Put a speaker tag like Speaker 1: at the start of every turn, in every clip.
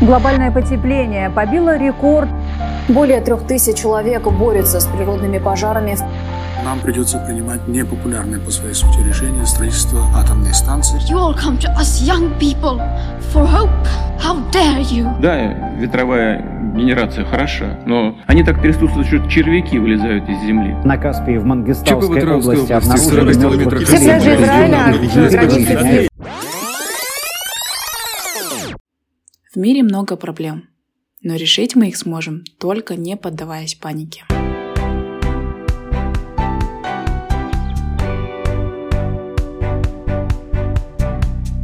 Speaker 1: Глобальное потепление побило рекорд.
Speaker 2: Более трех тысяч человек борются с природными пожарами.
Speaker 3: Нам придется принимать непопулярные по своей сути решения строительства атомной станции.
Speaker 4: You all come to us young people for hope. How dare you?
Speaker 5: Да, ветровая генерация хороша, но они так трясутся, что червяки вылезают из земли.
Speaker 6: На Каспии в Мангистауской области
Speaker 3: области
Speaker 6: обнаружили
Speaker 3: 40
Speaker 6: мертвых.
Speaker 1: Все пляжи Израиля
Speaker 7: мире много проблем, но решить мы их сможем, только не поддаваясь панике.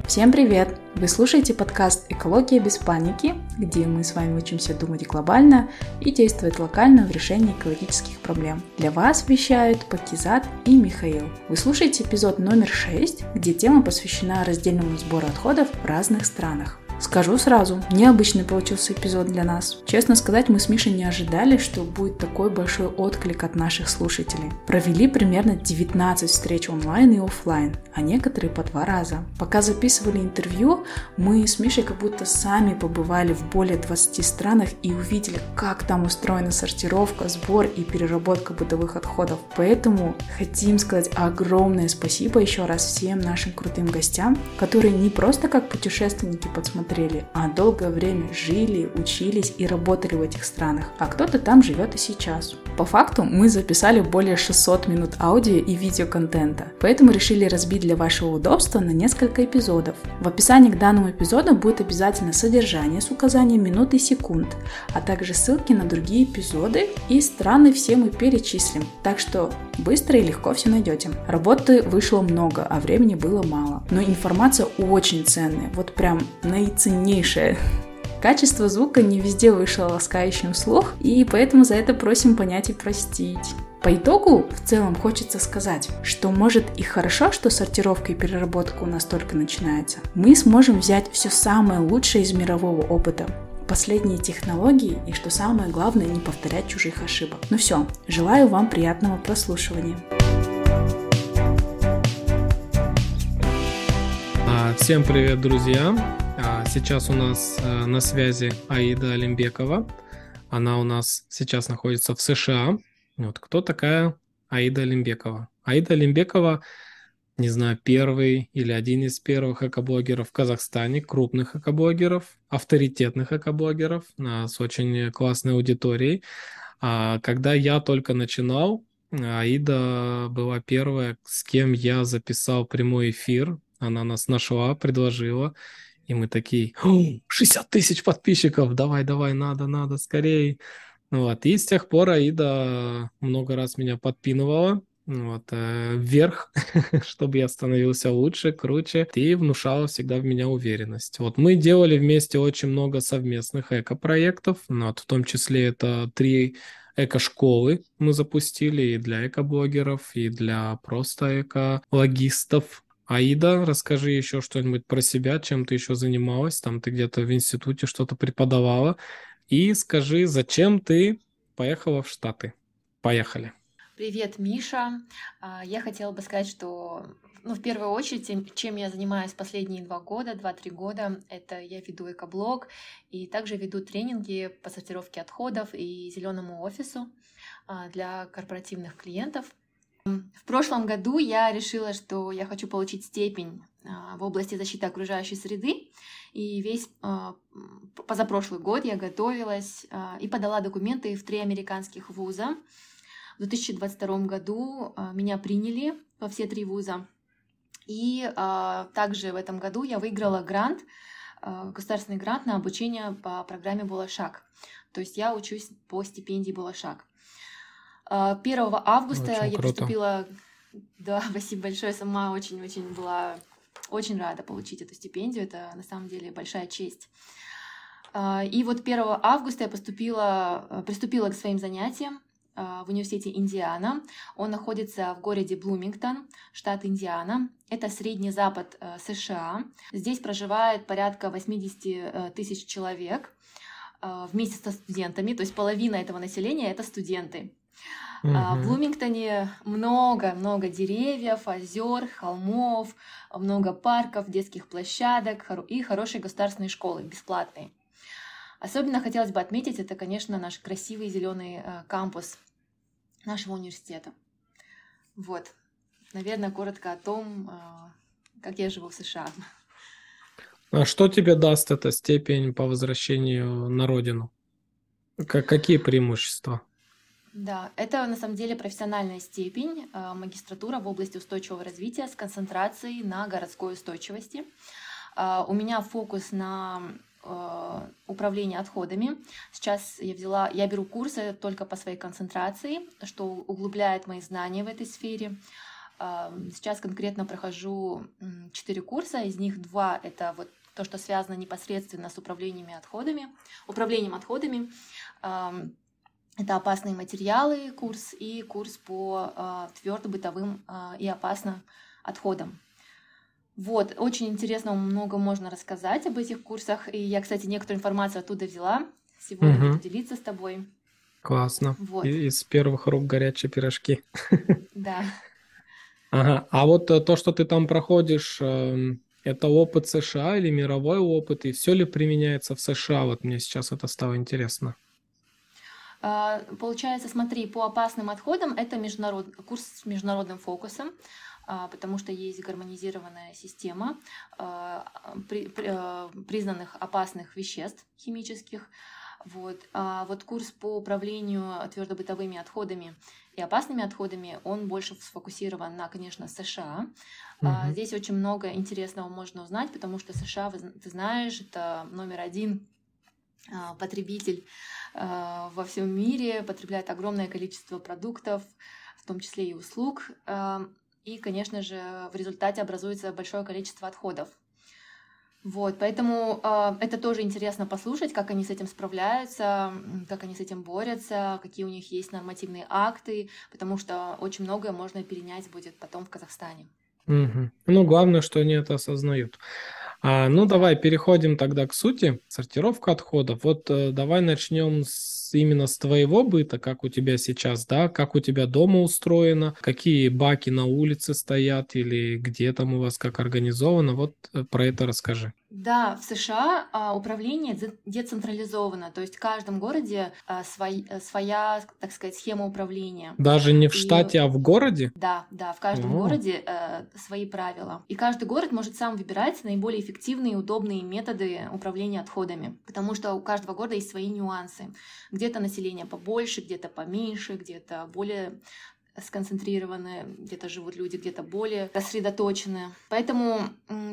Speaker 7: Всем привет! Вы слушаете подкаст «Экология без паники», где мы с вами учимся думать глобально и действовать локально в решении экологических проблем. Для вас вещают Пакизат и Михаил. Вы слушаете эпизод номер 6, где тема посвящена раздельному сбору отходов в разных странах. Скажу сразу, необычный получился эпизод для нас. Честно сказать, мы с Мишей не ожидали, что будет такой большой отклик от наших слушателей. Провели примерно 19 встреч онлайн и офлайн, а некоторые по два раза. Пока записывали интервью, мы с Мишей как будто сами побывали в более 20 странах и увидели, как там устроена сортировка, сбор и переработка бытовых отходов. Поэтому хотим сказать огромное спасибо еще раз всем нашим крутым гостям, которые не просто как путешественники подсмотрели, а долгое время жили, учились и работали в этих странах, а кто-то там живет и сейчас. По факту мы записали более 600 минут аудио и видеоконтента, поэтому решили разбить для вашего удобства на несколько эпизодов. В описании к данному эпизоду будет обязательно содержание с указанием минут и секунд, а также ссылки на другие эпизоды и страны все мы перечислим, так что быстро и легко все найдете. Работы вышло много, а времени было мало, но информация очень ценная, вот прям наиценнейшая. Качество звука не везде вышло ласкающим слух, и поэтому за это просим понять и простить. По итогу, в целом, хочется сказать, что может и хорошо, что сортировка и переработка у нас только начинается. Мы сможем взять все самое лучшее из мирового опыта, последние технологии и, что самое главное, не повторять чужих ошибок. Ну все, желаю вам приятного прослушивания.
Speaker 8: А, Всем привет, друзья! А, Сейчас у нас э, на связи Аида Олимбекова. Она у нас сейчас находится в США. Вот кто такая Аида Олимбекова? Аида Олимбекова, не знаю, первый или один из первых экоблогеров в Казахстане, крупных экоблогеров, авторитетных экоблогеров а, с очень классной аудиторией. А, Когда я только начинал, Аида была первая, с кем я записал прямой эфир. Она нас нашла, предложила. И мы такие, «О, 60 тысяч подписчиков, давай, давай, надо, надо, скорее. Вот. И с тех пор Аида много раз меня подпинывала вот, э, вверх, чтобы я становился лучше, круче, и внушала всегда в меня уверенность. Вот мы делали вместе очень много совместных эко-проектов, вот, в том числе это три эко-школы мы запустили и для эко-блогеров, и для просто эко-логистов. Аида, расскажи еще что-нибудь про себя, чем ты еще занималась, там ты где-то в институте что-то преподавала, и скажи, зачем ты поехала в Штаты? Поехали.
Speaker 9: Привет, Миша. А, Я хотела бы сказать, что ну, в первую очередь, чем я занимаюсь последние два года, два-три года, это я веду экоблог и также веду тренинги по сортировке отходов и зеленому офису а, для корпоративных клиентов. В прошлом году я решила, что я хочу получить степень а, в области защиты окружающей среды, и весь а, позапрошлый год я готовилась а, и подала документы в три американских вуза. В 2022 году меня приняли во все три вуза. И также в этом году я выиграла грант, государственный грант на обучение по программе «Булашак». То есть я учусь по стипендии «Булашак». А, 1 августа
Speaker 8: Очень
Speaker 9: я
Speaker 8: круто.
Speaker 9: поступила... Да, спасибо большое. Сама очень-очень была очень рада получить эту стипендию. Это на самом деле большая честь. А, И вот 1 августа я поступила, э, приступила к своим занятиям а, в университете Индиана. Он находится в городе Блумингтон, штат Индиана. Это средний запад э, США. Здесь проживает порядка 80 э, тысяч человек вместе со студентами, то есть половина этого населения это студенты. А, В. Блумингтоне много-много деревьев, озер, холмов, много парков, детских площадок и хорошие государственные школы, бесплатные. Особенно хотелось бы отметить, это, конечно, наш красивый зеленый кампус нашего университета. Вот, наверное, коротко о том, как я живу в США.
Speaker 8: А что тебе даст эта степень по возвращению на родину? Как, какие преимущества?
Speaker 9: Да, это на самом деле профессиональная степень, э, магистратура в области устойчивого развития с концентрацией на городской устойчивости. Э, у меня фокус на э, управление отходами. Сейчас я взяла, я беру курсы только по своей концентрации, что углубляет мои знания в этой сфере. Сейчас конкретно прохожу четыре курса, из них два это вот то, что связано непосредственно с управлениями отходами, управлением отходами. Это опасные материалы курс и курс по а, твердо бытовым а, и опасным отходам. Вот, очень интересно, много можно рассказать об этих курсах. И я, кстати, некоторую информацию оттуда взяла. Сегодня угу. буду делиться с тобой.
Speaker 8: Классно. Вот. Из первых рук горячие пирожки.
Speaker 9: Да.
Speaker 8: Ага. А вот э, то, что ты там проходишь, эм, это опыт США или мировой опыт, и все ли применяется в США? Вот мне сейчас это стало интересно.
Speaker 9: А, получается, смотри, по опасным отходам это международ... курс с международным фокусом, а, потому что есть гармонизированная система а, признанных опасных веществ химических. Вот. А вот курс по управлению твердобытовыми отходами и опасными отходами, он больше сфокусирован на, конечно, США. Угу. А, здесь очень много интересного можно узнать, потому что США, ты знаешь, это номер один потребитель а, во всем мире, потребляет огромное количество продуктов, в том числе и услуг. А, и, конечно же, в результате образуется большое количество отходов. Вот, поэтому э, это тоже интересно послушать, как они с этим справляются, как они с этим борются, какие у них есть нормативные акты, потому что очень многое можно перенять будет потом в Казахстане.
Speaker 8: Угу. Ну, главное, что они это осознают. А, ну, давай переходим тогда к сути. Сортировка отходов. Вот э, давай начнем с именно с твоего быта, как у тебя сейчас, да, как у тебя дома устроено, какие баки на улице стоят или где там у вас как организовано. Вот э, про это расскажи.
Speaker 9: Да, в США а, управление децентрализовано, то есть в каждом городе а, свой, э, своя, так сказать, схема управления.
Speaker 8: Даже не в и... штате, а в городе?
Speaker 9: Да, да, в каждом О. городе а, свои правила. И каждый город может сам выбирать наиболее эффективные и удобные методы управления отходами, потому что у каждого города есть свои нюансы. Где-то население побольше, где-то поменьше, где-то более сконцентрированы, где-то живут люди, где-то более рассредоточены. Поэтому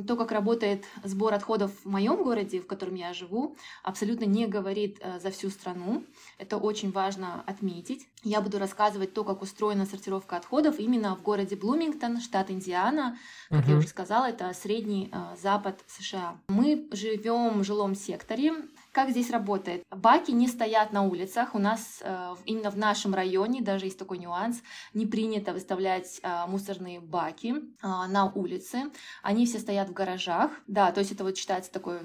Speaker 9: то, как работает сбор отходов в моем городе, в котором я живу, абсолютно не говорит э, за всю страну. Это очень важно отметить. Я буду рассказывать то, как устроена сортировка отходов именно в городе Блумингтон, штат Индиана. Как uh-huh. я уже сказала, это средний э, запад США. Мы живем в жилом секторе, как здесь работает? Баки не стоят на улицах. У нас э, именно в нашем районе, даже есть такой нюанс, не принято выставлять э, мусорные баки э, на улице. Они все стоят в гаражах. Да, то есть это вот считается такой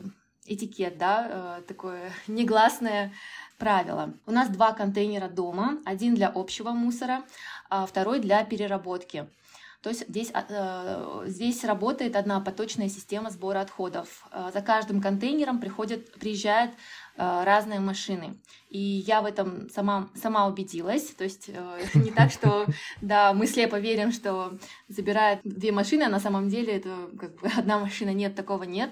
Speaker 9: этикет, да, э, такое негласное правило. У нас два контейнера дома. Один для общего мусора, а второй для переработки. То есть здесь, а, э, здесь работает одна поточная система сбора отходов. Э, за каждым контейнером приходят, приезжают э, разные машины. И я в этом сама, сама убедилась. То есть не так, что да, мы слепо верим, что забирают две машины, а на самом деле это как бы одна машина, нет, такого нет.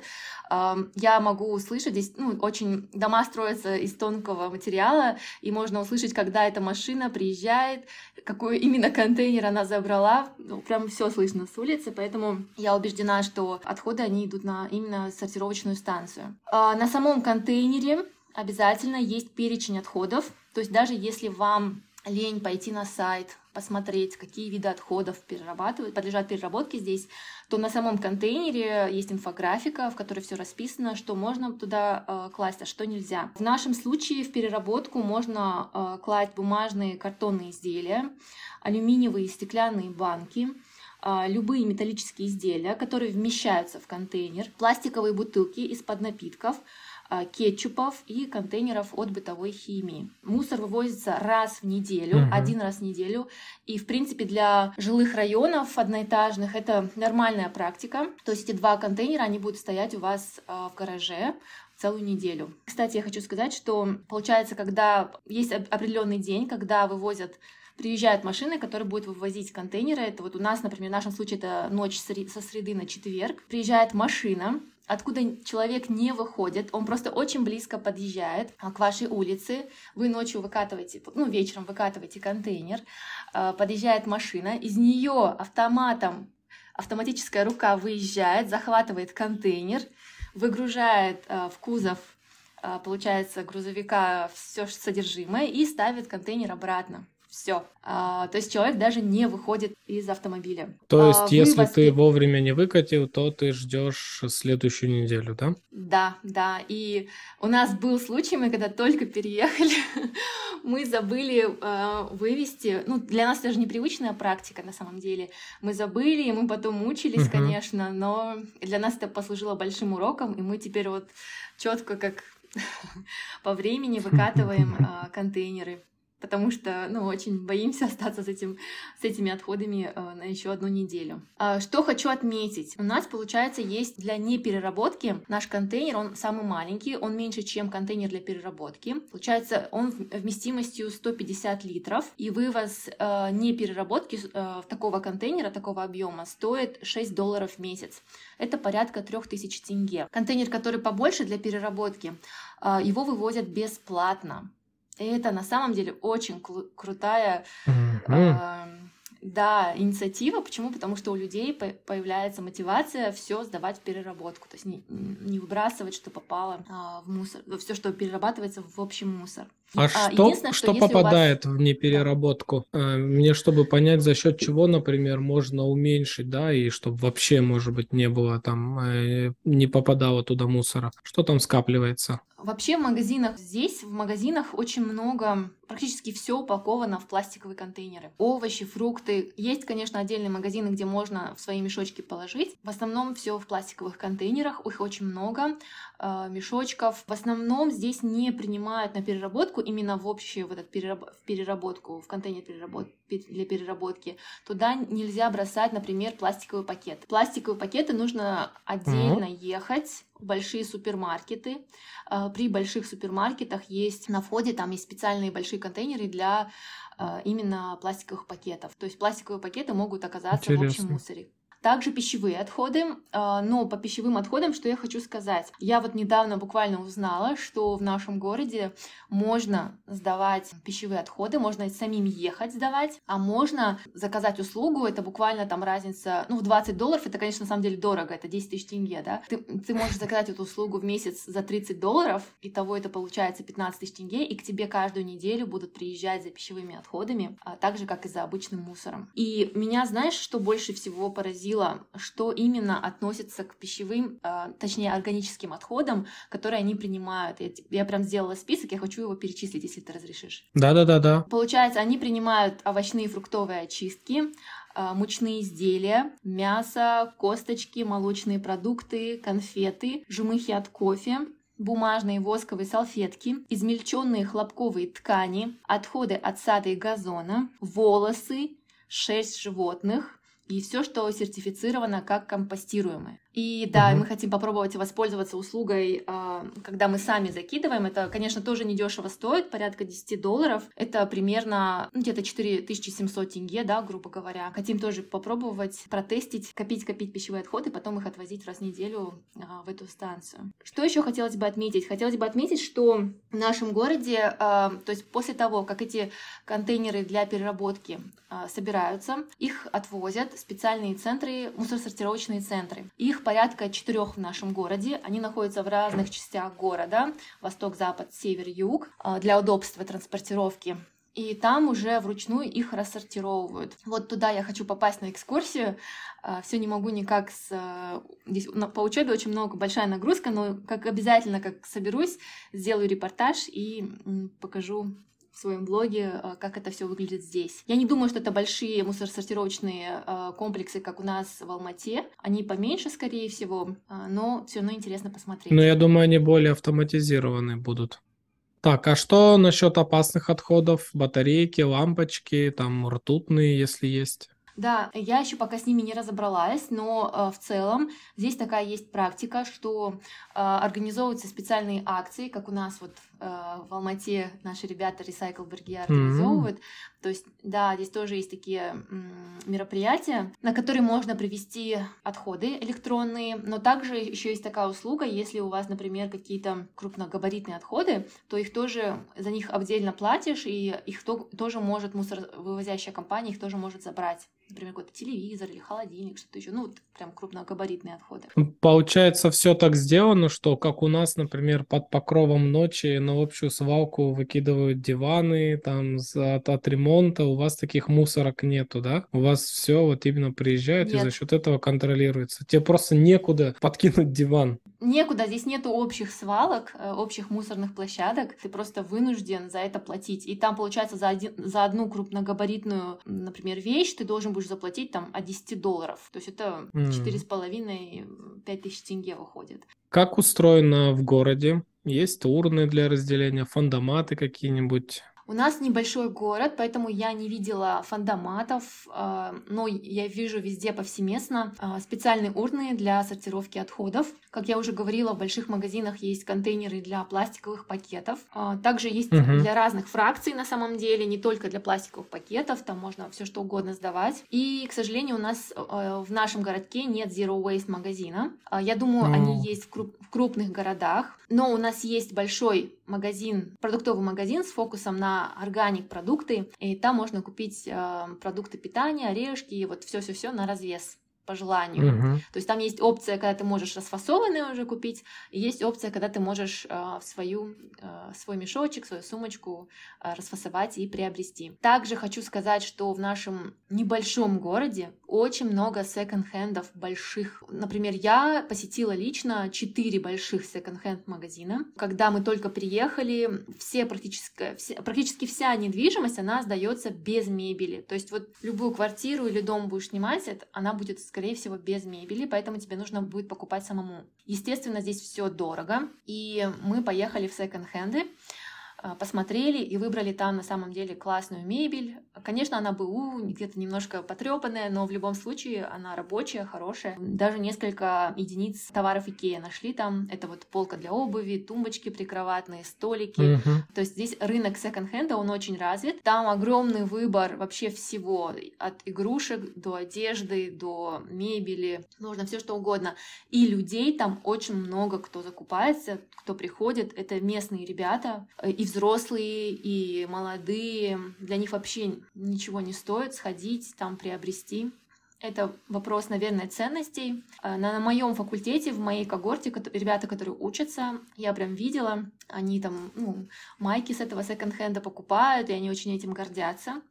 Speaker 9: Я могу услышать, здесь ну, очень дома строятся из тонкого материала, и можно услышать, когда эта машина приезжает, какой именно контейнер она забрала. Ну, прям все слышно с улицы, поэтому я убеждена, что отходы, они идут на именно сортировочную станцию. А на самом контейнере обязательно есть перечень отходов, то есть даже если вам лень пойти на сайт, посмотреть, какие виды отходов перерабатывают, подлежат переработке здесь, то на самом контейнере есть инфографика, в которой все расписано, что можно туда э, класть, а что нельзя. В нашем случае в переработку можно э, класть бумажные картонные изделия, алюминиевые стеклянные банки, э, любые металлические изделия, которые вмещаются в контейнер, пластиковые бутылки из-под напитков, кетчупов и контейнеров от бытовой химии. Мусор вывозится раз в неделю, угу. один раз в неделю. И, в принципе, для жилых районов одноэтажных это нормальная практика. То есть эти два контейнера, они будут стоять у вас а, в гараже, целую неделю. Кстати, я хочу сказать, что получается, когда есть определенный день, когда вывозят приезжают машины, которые будут вывозить контейнеры. Это вот у нас, например, в нашем случае это ночь со среды на четверг. Приезжает машина, откуда человек не выходит, он просто очень близко подъезжает а, к вашей улице, вы ночью выкатываете, ну, вечером выкатываете контейнер, а, подъезжает машина, из нее автоматом, автоматическая рука выезжает, захватывает контейнер, выгружает а, в кузов получается, грузовика все содержимое и ставит контейнер обратно все. А, то есть человек даже не выходит из автомобиля.
Speaker 8: То есть, а, если вывозки... ты вовремя не выкатил, то ты ждешь следующую неделю, да?
Speaker 9: Да, да. И у нас был случай, мы когда только переехали, мы забыли э, вывести. Ну, для нас даже непривычная практика на самом деле. Мы забыли, и мы потом мучились, uh-huh. конечно, но для нас это послужило большим уроком, и мы теперь вот четко как по времени выкатываем э, контейнеры потому что, ну, очень боимся остаться с, этим, с этими отходами э, на еще одну неделю. Э, что хочу отметить. У нас, получается, есть для непереработки наш контейнер, он самый маленький, он меньше, чем контейнер для переработки. Получается, он вместимостью 150 литров, и вывоз э, непереработки э, такого контейнера, такого объема, стоит 6 долларов в месяц. Это порядка 3000 тенге. Контейнер, который побольше для переработки, э, его вывозят бесплатно. Это на самом деле очень крутая mm-hmm. э, да, инициатива. Почему? Потому что у людей появляется мотивация все сдавать в переработку. То есть не, не выбрасывать, что попало а, в мусор, все, что перерабатывается в общий мусор.
Speaker 8: А, а что, что, что попадает вас... в непереработку? Да. Мне, чтобы понять, за счет чего, например, можно уменьшить, да, и чтобы вообще, может быть, не было там, э, не попадало туда мусора. Что там скапливается?
Speaker 9: Вообще в магазинах здесь, в магазинах очень много, практически все упаковано в пластиковые контейнеры. Овощи, фрукты. Есть, конечно, отдельные магазины, где можно в свои мешочки положить. В основном все в пластиковых контейнерах, их очень много, э, мешочков. В основном здесь не принимают на переработку именно в общую вот эту перераб... в переработку, в контейнер переработ... для переработки. Туда нельзя бросать, например, пластиковый пакет. Пластиковые пакеты нужно отдельно mm-hmm. ехать в большие супермаркеты. Э, при больших супермаркетах есть на входе, там есть специальные большие контейнеры для э, именно пластиковых пакетов. То есть пластиковые пакеты могут оказаться Интересно. в общем мусоре. Также пищевые отходы. А, но по пищевым отходам, что я хочу сказать. Я вот недавно буквально узнала, что в нашем городе можно сдавать пищевые отходы, можно самим ехать сдавать, а можно заказать услугу, это буквально там разница, ну, в 20 долларов, это, конечно, на самом деле дорого, это 10 тысяч тенге, да. Ты, ты можешь заказать эту услугу в месяц за 30 долларов, и того это получается 15 тысяч тенге, и к тебе каждую неделю будут приезжать за пищевыми отходами, а так же, как и за обычным мусором. И меня, знаешь, что больше всего поразило спросила, что именно относится к пищевым, э, точнее органическим отходам, которые они принимают. Я, я прям сделала список, я хочу его перечислить, если ты разрешишь.
Speaker 8: Да-да-да-да.
Speaker 9: Получается, они принимают овощные и фруктовые очистки, э, мучные изделия, мясо, косточки, молочные продукты, конфеты, жмыхи от кофе, бумажные восковые салфетки, измельченные хлопковые ткани, отходы от сада и газона, волосы, шерсть животных, и все, что сертифицировано как компостируемое. И да, угу. мы хотим попробовать воспользоваться услугой, а, когда мы сами закидываем. Это, конечно, тоже недешево стоит, порядка 10 долларов. Это примерно ну, где-то 4700 тенге, да, грубо говоря. Хотим тоже попробовать, протестить, копить-копить пищевые отходы, потом их отвозить раз в неделю а, в эту станцию. Что еще хотелось бы отметить? Хотелось бы отметить, что в нашем городе, а, то есть после того, как эти контейнеры для переработки собираются, их отвозят специальные центры, мусоросортировочные центры. Их порядка четырех в нашем городе. Они находятся в разных частях города. Восток, запад, север, юг. А, для удобства транспортировки и там уже вручную их рассортировывают. Вот туда я хочу попасть на экскурсию. А, Все не могу никак с... А, здесь по учебе очень много, большая нагрузка, но как обязательно, как соберусь, сделаю репортаж и покажу в своем блоге, э, как это все выглядит здесь. Я не думаю, что это большие мусоросортировочные э, комплексы, как у нас в Алмате. Они поменьше, скорее всего, э, но все равно интересно посмотреть.
Speaker 8: Но я думаю, они более автоматизированы будут. Так, а что насчет опасных отходов? Батарейки, лампочки, там ртутные, если есть?
Speaker 9: Да, я еще пока с ними не разобралась, но э, в целом здесь такая есть практика, что э, организовываются специальные акции, как у нас вот в Алмате наши ребята Recycle Bergia организовывают. Mm-hmm. То есть, да, здесь тоже есть такие мероприятия, на которые можно привести отходы электронные, но также еще есть такая услуга, если у вас, например, какие-то крупногабаритные отходы, то их тоже за них отдельно платишь, и их то, тоже может мусоровывозящая компания их тоже может забрать например, какой-то телевизор или холодильник, что-то еще, ну, прям крупногабаритные отходы.
Speaker 8: Получается, все так сделано, что как у нас, например, под покровом ночи на общую свалку выкидывают диваны, там, от, от ремонта, у вас таких мусорок нету, да? У вас все вот именно приезжает Нет. и за счет этого контролируется. Тебе просто некуда подкинуть диван.
Speaker 9: Некуда, здесь нету общих свалок, э, общих мусорных площадок, ты просто вынужден за это платить. И там, получается, за, один, за одну крупногабаритную, например, вещь ты должен будешь заплатить там от 10 долларов. То есть это четыре с половиной, пять тысяч тенге выходит.
Speaker 8: Как устроено в городе? Есть урны для разделения, фандоматы какие-нибудь?
Speaker 9: У нас небольшой город, поэтому я не видела фандоматов, а, но я вижу везде повсеместно а, специальные урны для сортировки отходов. Как я уже говорила, в больших магазинах есть контейнеры для пластиковых пакетов. А, также есть угу. для разных фракций на самом деле, не только для пластиковых пакетов, там можно все что угодно сдавать. И, к сожалению, у нас в нашем городке нет Zero Waste магазина. Я думаю, О. они есть в, круп- в крупных городах, но у нас есть большой магазин, продуктовый магазин с фокусом на органик продукты, и там можно купить э, продукты питания, орешки, вот все-все-все на развес по желанию. Uh-huh. То есть там есть опция, когда ты можешь расфасованные уже купить, и есть опция, когда ты можешь э, в свою, э, свой мешочек, свою сумочку э, расфасовать и приобрести. Также хочу сказать, что в нашем небольшом городе очень много секонд-хендов больших. Например, я посетила лично четыре больших секонд-хенд магазина. Когда мы только приехали, все практически, все, практически вся недвижимость, она сдается без мебели. То есть вот любую квартиру или дом будешь снимать, это, она будет скорее всего, без мебели, поэтому тебе нужно будет покупать самому. Естественно, здесь все дорого, и мы поехали в секонд-хенды. А, посмотрели и выбрали там на самом деле классную мебель. Конечно, она БУ, где-то немножко потрепанная, но в любом случае она рабочая, хорошая. Даже несколько единиц товаров Икея нашли там. Это вот полка для обуви, тумбочки прикроватные, столики. Uh-huh. То есть здесь рынок секонд-хенда, он очень развит. Там огромный выбор вообще всего, от игрушек до одежды, до мебели, нужно все что угодно. И людей там очень много, кто закупается, кто приходит. Это местные ребята, и взрослые, и молодые. Для них вообще ничего не стоит сходить, там приобрести. Это вопрос, наверное, ценностей. Э, на, на моем факультете, в моей когорте, ребята, которые учатся, я прям видела, они там ну, майки с этого секонд-хенда покупают, и они очень этим гордятся.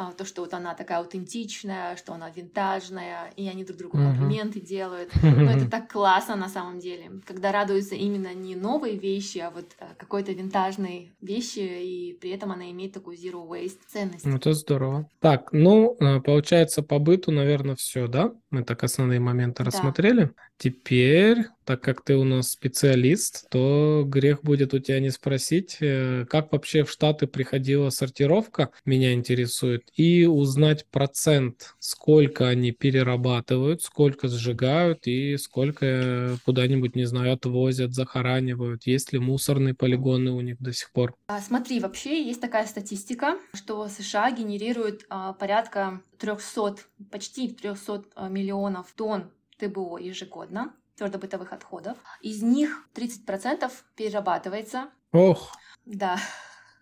Speaker 9: А, то, что вот она такая аутентичная, что она винтажная, и они друг другу комплименты uh-huh. делают. Но это так классно на самом деле, когда радуются именно не новые вещи, а вот э, какой-то винтажной вещи, и при этом она имеет такую zero waste ценность.
Speaker 8: Ну, это здорово. Так, ну, э, получается, по быту, наверное, все, да? Мы так основные моменты да. рассмотрели. Теперь, так как ты у нас специалист, то грех будет у тебя не спросить, э, как вообще в Штаты приходила сортировка, меня интересует, и узнать процент, сколько они перерабатывают, сколько сжигают и сколько куда-нибудь, не знаю, отвозят, захоранивают, есть ли мусорные полигоны у них до сих пор.
Speaker 9: А, смотри, вообще есть такая статистика, что США генерируют а, порядка 300, почти 300 а, миллионов тонн ТБО ежегодно, твердобытовых отходов. Из них 30% перерабатывается.
Speaker 8: Ох!
Speaker 9: Да.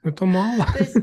Speaker 8: Это мало.
Speaker 9: То есть,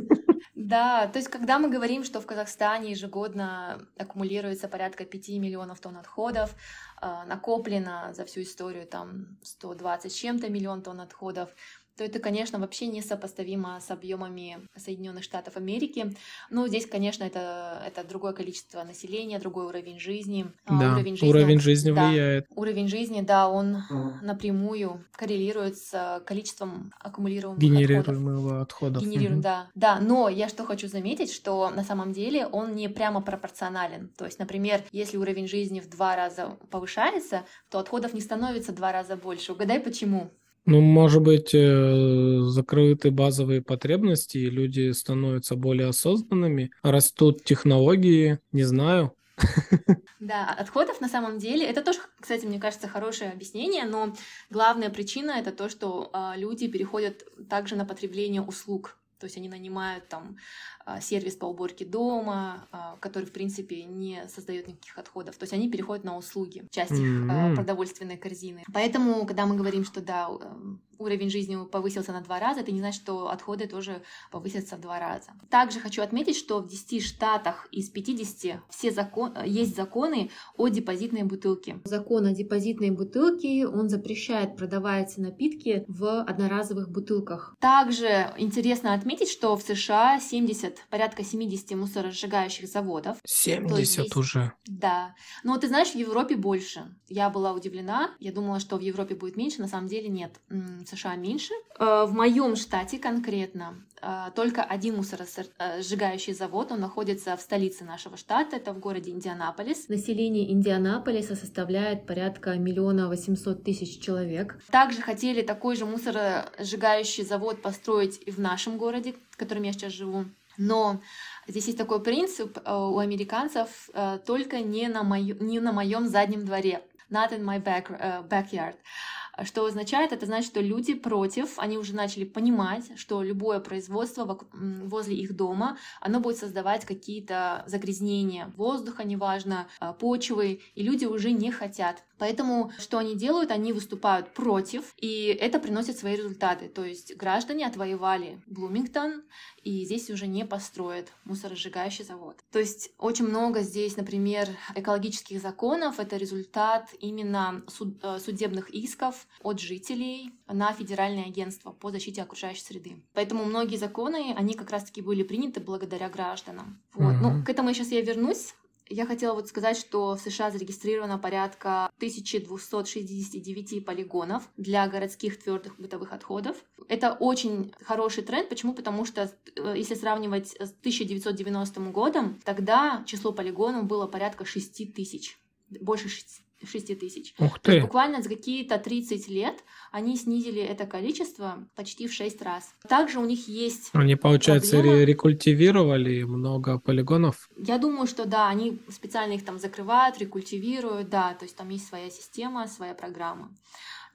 Speaker 9: да, то есть когда мы говорим, что в Казахстане ежегодно аккумулируется порядка 5 миллионов тонн отходов, э, накоплено за всю историю там 120 с чем-то миллион тонн отходов, то это, конечно, вообще несопоставимо с объемами Соединенных Штатов Америки. Ну, здесь, конечно, это, это другое количество населения, другой уровень жизни.
Speaker 8: А, да, уровень жизни, уровень жизни
Speaker 9: да,
Speaker 8: влияет.
Speaker 9: Уровень жизни, да, он напрямую коррелирует с количеством аккумулируемых
Speaker 8: Генерируемого отходов.
Speaker 9: Генерируем, угу. да. Да, но я что хочу заметить, что на самом деле он не прямо пропорционален. То есть, например, если уровень жизни в два раза повышается, то отходов не становится в два раза больше. Угадай, почему?
Speaker 8: Ну, может быть, э, закрыты базовые потребности, и люди становятся более осознанными, растут технологии, не знаю.
Speaker 9: Да, отходов на самом деле, это тоже, кстати, мне кажется, хорошее объяснение, но главная причина это то, что а, люди переходят также на потребление услуг. То есть они нанимают там сервис по уборке дома, а, который, в принципе, не создает никаких отходов. То есть они переходят на услуги, часть их mm-hmm. продовольственной корзины. Поэтому, когда мы говорим, что да, уровень жизни повысился на два раза, это не значит, что отходы тоже повысятся в два раза. Также хочу отметить, что в 10 штатах из 50 все закон, есть законы о депозитной бутылке. Закон о депозитной бутылке, он запрещает продавать напитки в одноразовых бутылках. Также интересно отметить, что в США 70, порядка 70 мусоросжигающих заводов.
Speaker 8: 70 есть, уже?
Speaker 9: Да. Но ты знаешь, в Европе больше. Я была удивлена. Я думала, что в Европе будет меньше, на самом деле нет в США меньше. Э, в моем штате конкретно э, только один мусоросжигающий завод, он находится в столице нашего штата, это в городе Индианаполис. Население Индианаполиса составляет порядка миллиона восемьсот тысяч человек. Также хотели такой же мусоросжигающий завод построить и в нашем городе, в котором я сейчас живу. Но здесь есть такой принцип э, у американцев только не на, мою, не на моем заднем дворе. Not in my back, uh, backyard. Что означает? Это значит, что люди против, они уже начали понимать, что любое производство возле их дома, оно будет создавать какие-то загрязнения воздуха, неважно, почвы, и люди уже не хотят. Поэтому что они делают? Они выступают против, и это приносит свои результаты. То есть граждане отвоевали Блумингтон, и здесь уже не построят мусоросжигающий завод. То есть очень много здесь, например, экологических законов. Это результат именно суд, э, судебных исков от жителей на федеральное агентство по защите окружающей среды. Поэтому многие законы, они как раз-таки были приняты благодаря гражданам. Вот. Mm-hmm. Ну, к этому сейчас я вернусь. Я хотела вот сказать, что в США зарегистрировано порядка 1269 полигонов для городских твердых бытовых отходов. Это очень хороший тренд. Почему? Потому что э, если сравнивать с 1990 годом, тогда число полигонов было порядка 6 тысяч больше 6 6 тысяч.
Speaker 8: Ух ты.
Speaker 9: буквально за какие-то 30 лет они снизили это количество почти в 6 раз. Также у них есть...
Speaker 8: Они, получается, проблема... рекультивировали много полигонов?
Speaker 9: Я думаю, что да, они специально их там закрывают, рекультивируют, да, то есть там есть своя система, своя программа.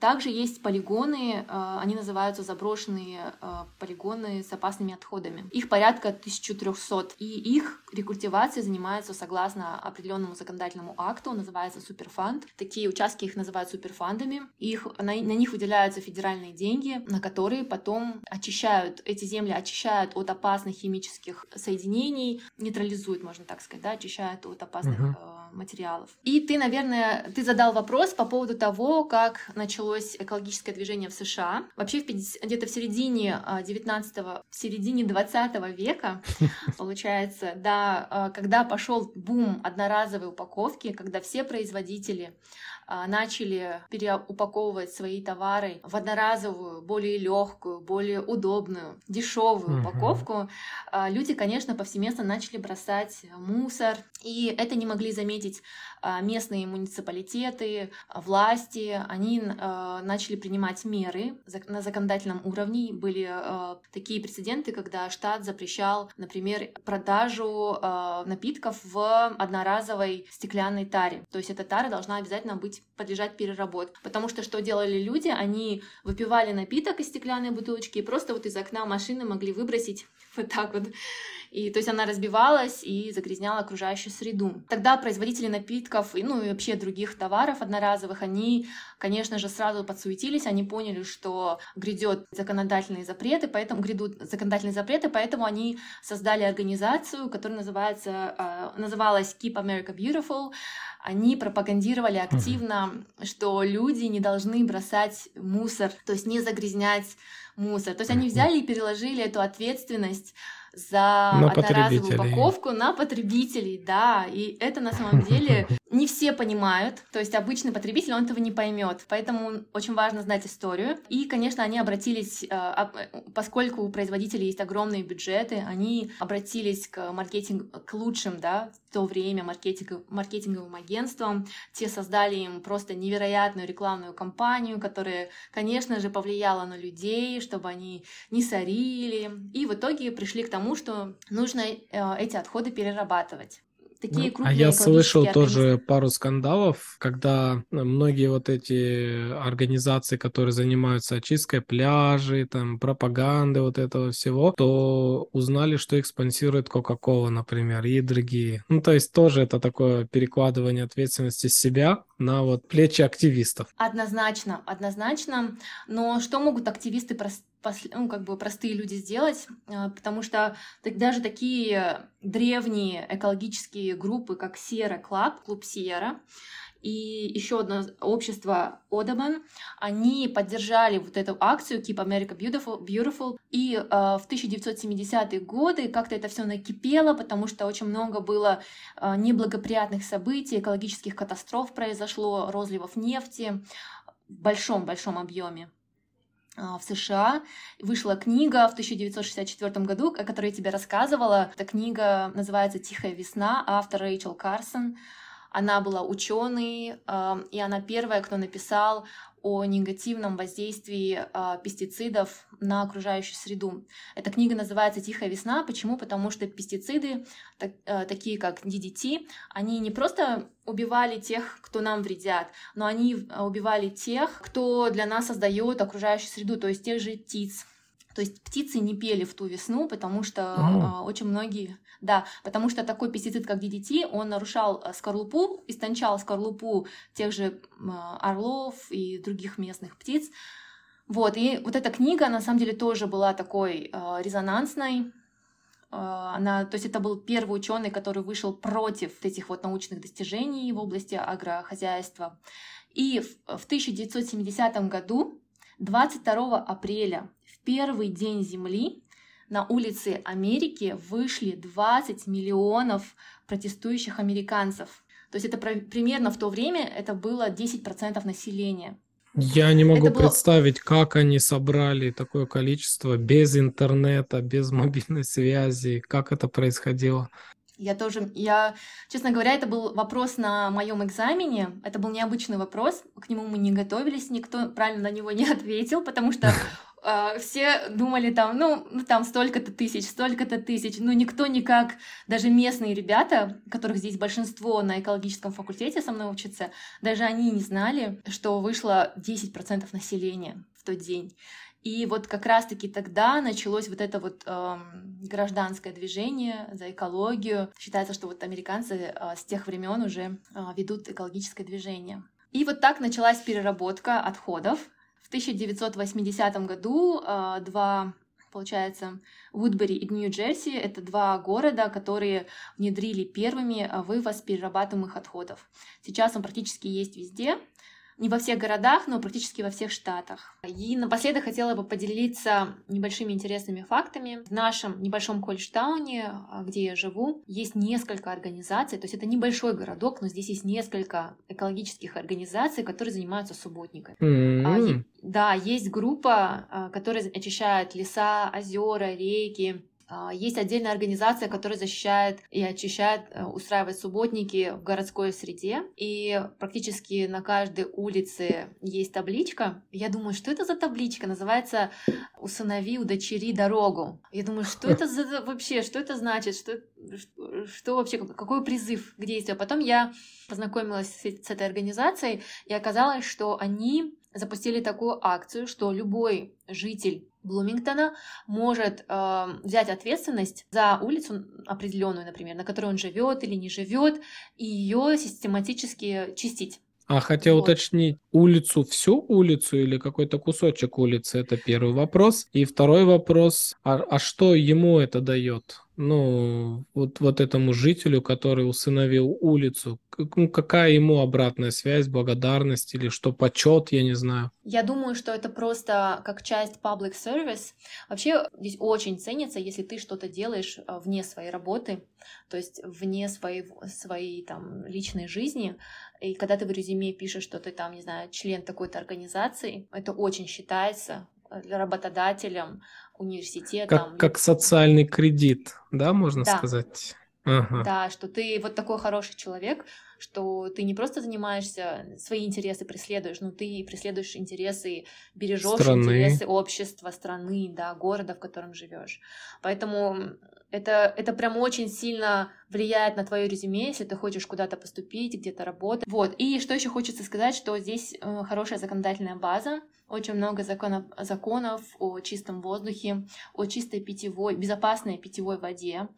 Speaker 9: Также есть полигоны, э, они называются заброшенные э, полигоны с опасными отходами. Их порядка 1300, и их рекультивацией занимается согласно определенному законодательному акту, называется суперфанд. Такие участки их называют суперфандами. Их, на, на них выделяются федеральные деньги, на которые потом очищают, эти земли очищают от опасных химических соединений, нейтрализуют, можно так сказать, да, очищают от опасных uh-huh материалов. И ты, наверное, ты задал вопрос по поводу того, как началось экологическое движение в США. Вообще в 50, где-то в середине 19-го, а, в середине 20 века, получается, да, а, когда пошел бум одноразовой упаковки, когда все производители а, начали переупаковывать свои товары в одноразовую, более легкую, более удобную, дешевую упаковку, люди, конечно, повсеместно начали бросать мусор, и это не могли заметить а, местные муниципалитеты, а, власти, они а, начали принимать меры на законодательном уровне. Были такие прецеденты, когда штат запрещал, например, продажу напитков в одноразовой стеклянной таре. То есть эта тара должна обязательно быть подлежать переработке. Потому что что делали люди? Они выпивали напиток из стеклянной бутылочки и просто вот из окна машины могли выбросить вот так вот и, то есть она разбивалась и загрязняла окружающую среду. Тогда производители напитков, и, ну и вообще других товаров одноразовых, они, конечно же, сразу подсуетились, они поняли, что грядет законодательные запреты, поэтому грядут законодательные запреты, поэтому они создали организацию, которая называется, э, называлась Keep America Beautiful, они пропагандировали активно, что люди не должны бросать мусор, то есть не загрязнять мусор. То есть они взяли и переложили эту ответственность за на одноразовую упаковку на потребителей, да, и это на самом деле не все понимают, то есть обычный потребитель, он этого не поймет, поэтому очень важно знать историю. И, конечно, они обратились, а, поскольку у производителей есть огромные бюджеты, они обратились к маркетинг, к лучшим, да, в то время маркетинг, маркетинговым агентствам, те создали им просто невероятную рекламную кампанию, которая, конечно же, повлияла на людей, чтобы они не сорили, и в итоге пришли к тому, что нужно э, эти отходы перерабатывать
Speaker 8: такие крупные. А я слышал тоже пару скандалов, когда э, многие вот эти организации, которые занимаются очисткой пляжей, там, пропаганды вот этого всего, то узнали, что их спонсирует Coca-Cola, например, и другие. Ну, то есть тоже это такое перекладывание ответственности с себя на вот плечи активистов.
Speaker 9: Однозначно, однозначно. Но что могут активисты ну, как бы простые люди сделать, а, потому что даже такие древние экологические группы, как Sierra Club, клуб Sierra, и еще одно общество Одабан, они поддержали вот эту акцию Keep America Beautiful, Beautiful и э, в 1970-е годы как-то это все накипело, потому что очень много было э, неблагоприятных событий, экологических катастроф произошло, розливов нефти в большом-большом объеме. А, в США. Вышла книга в 1964 году, о которой я тебе рассказывала. Эта книга называется «Тихая весна», автор Рэйчел Карсон. Она была ученой, и она первая, кто написал о негативном воздействии э, пестицидов на окружающую среду. Эта книга называется «Тихая весна». Почему? Потому что пестициды, э, такие как DDT, они не просто убивали тех, кто нам вредят, но они убивали тех, кто для нас создает окружающую среду, то есть тех же птиц, то есть птицы не пели в ту весну, потому что э, очень многие, да, потому что такой пестицид, как DDT, он нарушал э, скорлупу, истончал скорлупу тех же э, орлов и других местных птиц. Вот, и вот эта книга, на самом деле, тоже была такой э, резонансной. Э, она, то есть это был первый ученый, который вышел против этих вот научных достижений в области агрохозяйства. И в, в 1970 году, 22 апреля первый день Земли на улицы Америки вышли 20 миллионов протестующих американцев. То есть это примерно в то время это было 10% населения.
Speaker 8: Я не могу это представить, было... как они собрали такое количество без интернета, без мобильной связи, как это происходило.
Speaker 9: Я тоже, я, честно говоря, это был вопрос на моем экзамене. Это был необычный вопрос, к нему мы не готовились, никто правильно на него не ответил, потому что Uh, все думали там, ну, ну там столько-то тысяч, столько-то тысяч, но никто никак, даже местные ребята, которых здесь большинство на экологическом факультете со мной учатся, даже они не знали, что вышло 10% населения в тот день. И вот как раз-таки тогда началось вот это вот э, гражданское движение за экологию. Считается, что вот американцы э, с тех времен уже э, ведут экологическое движение. И вот так началась переработка отходов. В 1980 году э, два получается, Вудбери и Нью-Джерси — это два города, которые внедрили первыми вывоз перерабатываемых отходов. Сейчас он практически есть везде, не во всех городах, но практически во всех штатах. И напоследок хотела бы поделиться небольшими интересными фактами. В нашем небольшом Кольштауне, а, где я живу, есть несколько организаций, то есть это небольшой городок, но здесь есть несколько экологических организаций, которые занимаются субботниками. Mm-hmm. Да, есть группа, а, которая очищает леса, озера, реки, есть отдельная организация, которая защищает и очищает, э, устраивает субботники в городской среде. И практически на каждой улице есть табличка. Я думаю, что это за табличка? Называется «Усынови, удочери дорогу». Я думаю, что это за вообще, что это значит? Что, что, что вообще, какой призыв к действию? Потом я познакомилась с, с этой организацией, и оказалось, что они запустили такую акцию, что любой житель Блумингтона может э, взять ответственность за улицу определенную, например, на которой он живет или не живет, и ее систематически чистить.
Speaker 8: А хотел вот. уточнить, улицу, всю улицу или какой-то кусочек улицы? Это первый вопрос. И второй вопрос, а, а что ему это дает? Ну, вот, вот этому жителю, который усыновил улицу? Ну, какая ему обратная связь, благодарность или что, почет, я не знаю?
Speaker 9: Я думаю, что это просто как часть public service. Вообще здесь очень ценится, если ты что-то делаешь э, вне своей работы, то есть вне своей, своей там личной жизни. И когда ты в резюме пишешь, что ты там, не знаю, член такой-то организации, это очень считается э, работодателям, университетом.
Speaker 8: Как, как социальный кредит, да, можно
Speaker 9: да.
Speaker 8: сказать?
Speaker 9: Ага. Да, что ты вот такой хороший человек, что ты не просто занимаешься, свои интересы преследуешь, но ты преследуешь интересы, бережешь интересы общества, страны, да, города, в котором живешь. Поэтому это, это прям очень сильно влияет на твое резюме, если ты хочешь куда-то поступить, где-то работать. Вот. И что еще хочется сказать, что здесь э, хорошая законодательная база, очень много законов, законов о чистом воздухе, о чистой питьевой, безопасной питьевой воде.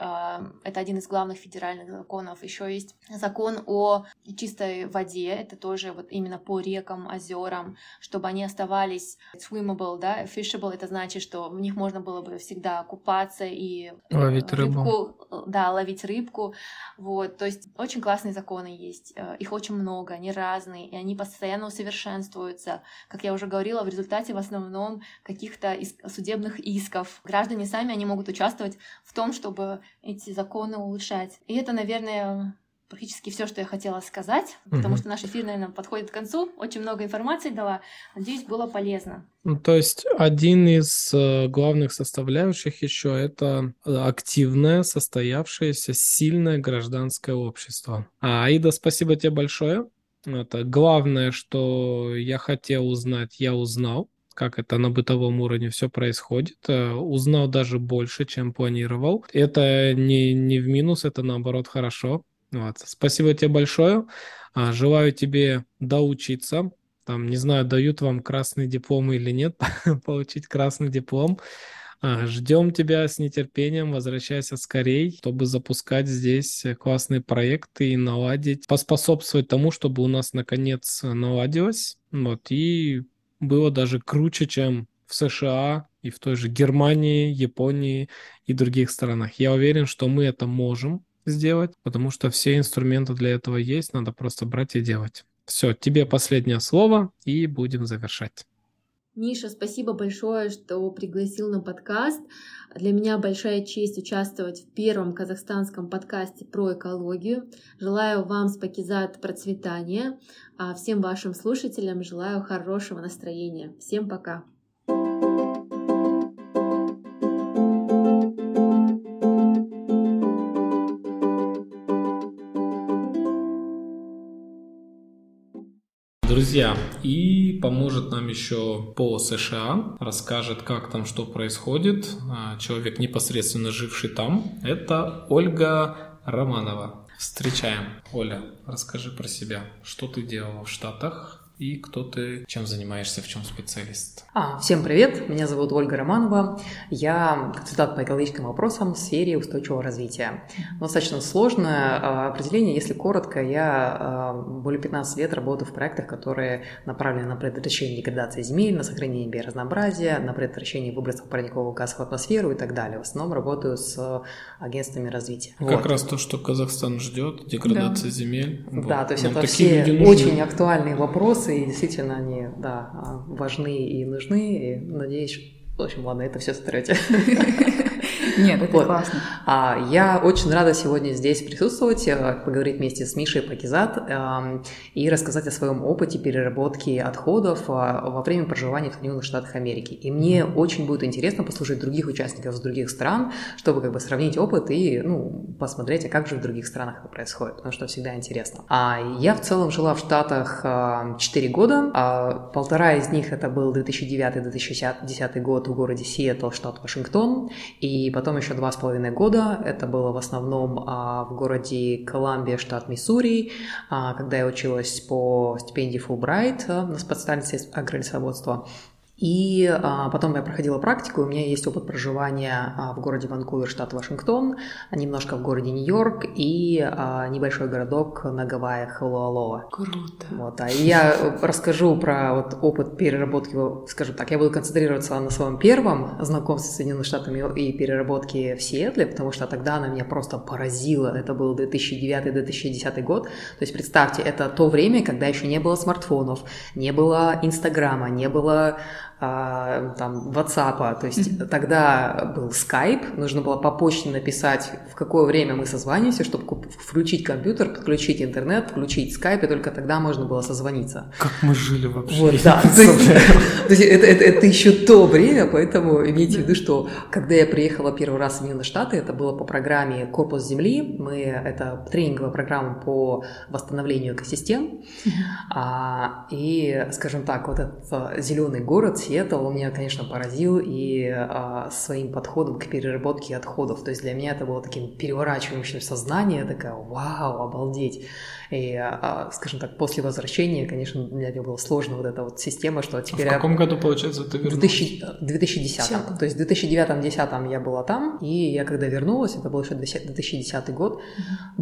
Speaker 9: Это один из главных федеральных законов. Еще есть закон о чистой воде. Это тоже вот именно по рекам, озерам, чтобы они оставались swimmable, да, fishable. Это значит, что в них можно было бы всегда купаться и
Speaker 8: э, ловить рыбу.
Speaker 9: Рыбку, да, ловить рыбку. Вот, то есть очень классные законы есть. Э, их очень много, они разные, и они постоянно усовершенствуются. Как я уже говорила, в результате в основном каких-то судебных исков. Граждане сами, они могут участвовать в том, чтобы эти законы улучшать. И это, наверное, практически все, что я хотела сказать, потому что наш эфир, наверное, подходит к концу. Очень много информации дала. Надеюсь, было полезно.
Speaker 8: Ну, то есть один из э, главных составляющих еще это активное, состоявшееся, сильное гражданское общество. А, Аида, спасибо тебе большое. Это главное, что я хотел узнать, я узнал как это на бытовом уровне все происходит. Э, узнал даже больше, чем планировал. Это не, не в минус, это наоборот хорошо. Вот. Спасибо тебе большое. А, желаю тебе доучиться. Там, не знаю, дают вам красный диплом или нет, получить красный диплом. А, ждем тебя с нетерпением, возвращайся скорей, чтобы запускать здесь классные проекты и наладить, поспособствовать тому, чтобы у нас наконец наладилось. Вот, и было даже круче, чем в США и в той же Германии, Японии и других странах. Я уверен, что мы это можем сделать, потому что все инструменты для этого есть, надо просто брать и делать. Все, тебе последнее слово и будем завершать.
Speaker 9: Миша, спасибо большое, что пригласил на подкаст. Для меня большая честь участвовать в первом казахстанском подкасте про экологию. Желаю вам с Пакизат процветания, а всем вашим слушателям желаю хорошего настроения. Всем пока!
Speaker 8: Друзья, и поможет нам еще по США, расскажет, как там что происходит. А, человек, непосредственно живший там, это Ольга Романова. Встречаем. Оля, расскажи про себя. Что ты делала в Штатах? И кто ты, чем занимаешься, в чем специалист.
Speaker 10: А, всем привет, меня зовут Ольга Романова, я консультант по экологическим вопросам в сфере устойчивого развития. Достаточно сложное а, определение, если коротко, я а, более 15 лет работаю в проектах, которые направлены на предотвращение деградации земель, на сохранение биоразнообразия, на предотвращение выбросов парникового газа в атмосферу и так далее. В основном работаю с агентствами развития.
Speaker 8: Как вот. раз то, что Казахстан ждет, деградация да. земель.
Speaker 10: Да, вот. то есть Нам это все очень актуальные вопросы, и действительно они, да, важны и нужны, и надеюсь, в общем, ладно, это все сотрете.
Speaker 1: Нет, это вот. классно.
Speaker 10: А, я очень рада сегодня здесь присутствовать, э, поговорить вместе с Мишей Пакизат э, и рассказать о своем опыте переработки отходов э, во время проживания в Соединенных Штатах Америки. И мне очень будет интересно послушать других участников из других стран, чтобы как бы сравнить опыт и ну, посмотреть, а как же в других странах это происходит, потому что всегда интересно. А я в целом жила в Штатах э, 4 года, а полтора из них это был 2009-2010 год в городе Сиэтл, штат Вашингтон, и потом еще два с половиной года. Это было в основном а, в городе Колумбия, штат Миссури, а, когда я училась по стипендии Фулбрайт а, на специальности агролесоводства. И а, потом я проходила практику, у меня есть опыт проживания а, в городе Ванкувер, штат Вашингтон, немножко в городе Нью-Йорк и а, небольшой городок на Гавайях Холуалоа.
Speaker 7: Круто.
Speaker 10: Вот, а я расскажу про вот, опыт переработки, скажем так, я буду концентрироваться на своем первом знакомстве с Соединенными Штатами и переработке в Сиэтле, потому что тогда она меня просто поразила. Это был 2009-2010 год. То есть представьте, это то время, когда еще не было смартфонов, не было Инстаграма, не было а, там, WhatsApp, то есть mm-hmm. тогда был Skype, нужно было по почте написать, в какое время мы созванимся, чтобы включить компьютер, подключить интернет, включить Skype, и только тогда можно было созвониться.
Speaker 8: Как мы жили вообще?
Speaker 10: Вот, да, то есть, это, еще то время, поэтому имейте в виду, что когда я приехала первый раз в Соединенные Штаты, это было по программе «Корпус Земли», мы, это тренинговая программа по восстановлению экосистем, а, и, скажем так, вот этот зеленый город, Сиэтл он меня, конечно, поразил и а, своим подходом к переработке отходов. То есть для меня это было таким переворачивающим сознание, такая вау, обалдеть. И, а, скажем так, после возвращения, конечно, для меня было сложно вот эта вот система, что теперь...
Speaker 8: А в каком году, получается, ты
Speaker 10: вернулась? В 2010. -м. То есть в 2009-2010 я была там, и я когда вернулась, это был еще 2010 год, угу.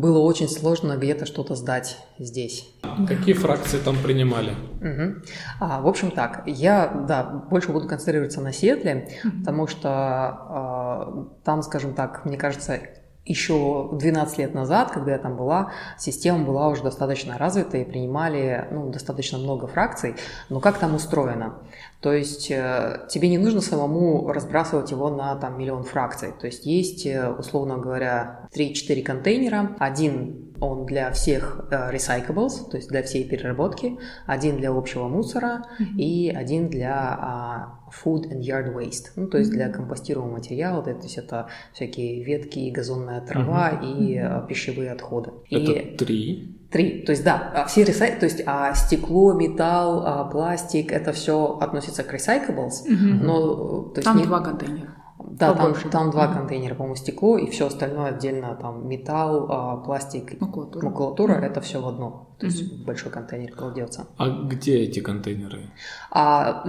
Speaker 10: было очень сложно где-то что-то сдать здесь.
Speaker 8: Какие фракции там принимали?
Speaker 10: Угу. А, в общем так, я, да, больше буду концентрироваться на Сиэтле, угу. потому что а, там, скажем так, мне кажется, еще 12 лет назад, когда я там была, система была уже достаточно развита и принимали ну, достаточно много фракций. Но как там устроено? То есть э, тебе не нужно самому разбрасывать его на там, миллион фракций. То есть есть, э, условно говоря, 3-4 контейнера. Один он для всех э, recyclables, то есть для всей переработки, один для общего мусора mm-hmm. и один для uh, food and yard waste, ну, то есть mm-hmm. для компостируемого материала, то есть это всякие ветки, газонная трава mm-hmm. и uh, пищевые отходы.
Speaker 8: Это
Speaker 10: и...
Speaker 8: три?
Speaker 10: Три. То есть, да, а все ресай... то есть а стекло, металл, а, пластик, это все относится к recyclables,
Speaker 7: mm-hmm. но... То есть,
Speaker 1: Там
Speaker 7: не...
Speaker 1: два контейнера.
Speaker 10: Да, там, там два контейнера, по-моему, стекло, и все остальное отдельно, там металл, а, пластик, макулатура, макулатура mm-hmm. это все в одно. То есть mm-hmm. большой контейнер кладется.
Speaker 8: А где эти контейнеры?
Speaker 10: А,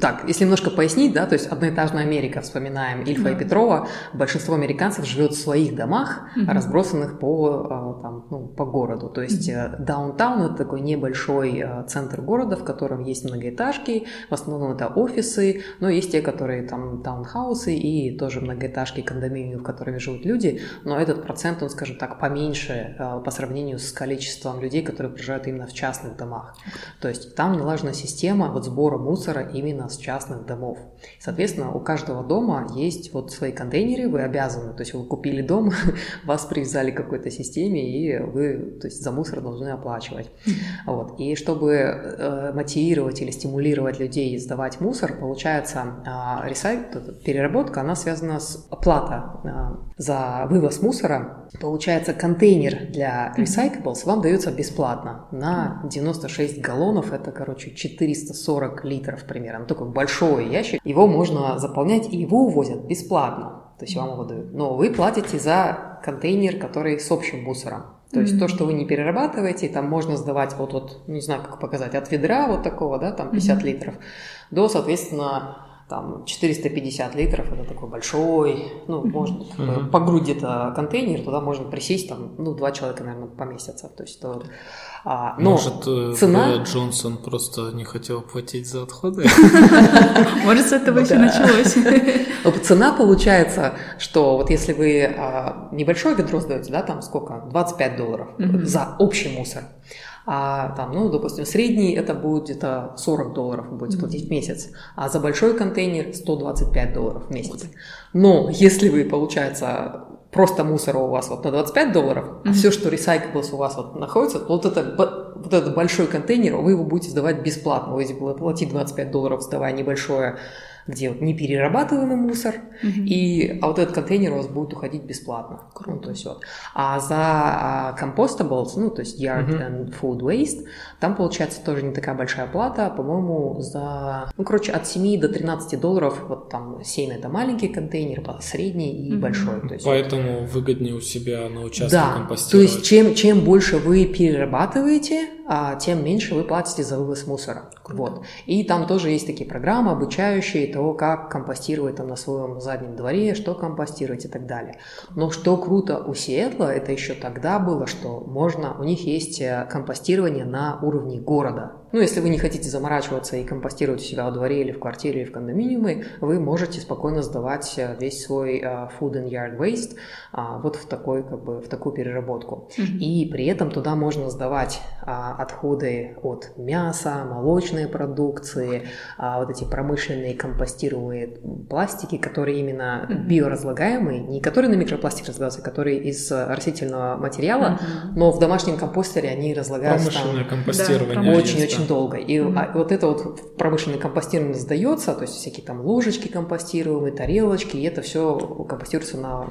Speaker 10: так, если немножко пояснить, да, то есть одноэтажная Америка, вспоминаем Ильфа mm-hmm. и Петрова, большинство американцев живет в своих домах, mm-hmm. разбросанных по, а, там, ну, по городу. То есть mm-hmm. даунтаун это такой небольшой а, центр города, в котором есть многоэтажки, в основном это офисы, но есть те, которые там таунхаусы и тоже многоэтажки, кондоминиумы, в которых живут люди, но этот процент, он, скажем так, поменьше по сравнению с количеством людей, людей, которые проживают именно в частных домах. То есть там налажена система вот сбора мусора именно с частных домов. Соответственно, у каждого дома есть вот свои контейнеры, вы обязаны, то есть вы купили дом, вас привязали к какой-то системе, и вы то есть, за мусор должны оплачивать. Вот. И чтобы э, мотивировать или стимулировать людей сдавать мусор, получается, э, ресайт, переработка, она связана с оплата э, за вывоз мусора. Получается, контейнер для recyclables вам дается бесплатно бесплатно на 96 галлонов, это, короче, 440 литров примерно, ну, такой большой ящик, его можно заполнять, и его увозят бесплатно, то есть вам его дают, но вы платите за контейнер, который с общим мусором. То есть mm-hmm. то, что вы не перерабатываете, там можно сдавать вот, вот, не знаю, как показать, от ведра вот такого, да, там 50 mm-hmm. литров, до, соответственно, там 450 литров, это такой большой, ну, может быть, uh-huh. по грудь где-то контейнер, туда можно присесть, там, ну, два человека, наверное, поместятся, то есть, то,
Speaker 8: а, но Может, э, цена... Джонсон просто не хотел платить за отходы?
Speaker 1: Может, с этого все началось.
Speaker 10: Цена получается, что вот если вы а, небольшое ведро сдаете, да, там сколько, 25 долларов за общий мусор, а там, ну, допустим, средний это будет где-то 40 долларов вы будете платить в месяц, а за большой контейнер 125 долларов в месяц. Но если вы, получается, просто мусора у вас вот на 25 долларов, mm-hmm. а все, что recyclables у вас вот находится, вот, это, вот этот большой контейнер, вы его будете сдавать бесплатно. Вы будете платить 25 долларов, сдавая небольшое где вот неперерабатываемый мусор, mm-hmm. и, а вот этот контейнер у вас будет уходить бесплатно. Ну, то есть вот. А за а, compostables, ну, то есть yard mm-hmm. and food waste, там получается тоже не такая большая плата, по-моему, за, ну, короче, от 7 до 13 долларов, вот там 7 это маленький контейнер, средний и mm-hmm. большой.
Speaker 8: То есть, Поэтому вот. выгоднее у себя на участке
Speaker 10: да,
Speaker 8: компостировать.
Speaker 10: то есть чем, чем больше вы перерабатываете, а, тем меньше вы платите за вывоз мусора. Вот. И там тоже есть такие программы, обучающие того, как компостировать там на своем заднем дворе, что компостировать и так далее. Но что круто у Сиэтла, это еще тогда было, что можно, у них есть э, компостирование на уровне города. Ну, если вы не хотите заморачиваться и компостировать у себя во дворе или в квартире или в кондоминиуме, вы можете спокойно сдавать э, весь свой uh, food and yard waste uh, вот в такой, как бы, в такую переработку. Mm-hmm. И при этом туда можно сдавать uh, отходы от мяса, молочной продукции, вот эти промышленные компостируемые пластики, которые именно mm-hmm. биоразлагаемые, не которые на микропластик разлагаются, а которые из растительного материала, mm-hmm. но в домашнем компостере они разлагаются.
Speaker 8: Промышленное там, компостирование.
Speaker 10: Очень-очень очень долго. И mm-hmm. вот это вот промышленное компостирование сдается, то есть всякие там ложечки компостируемые, тарелочки, и это все компостируется на...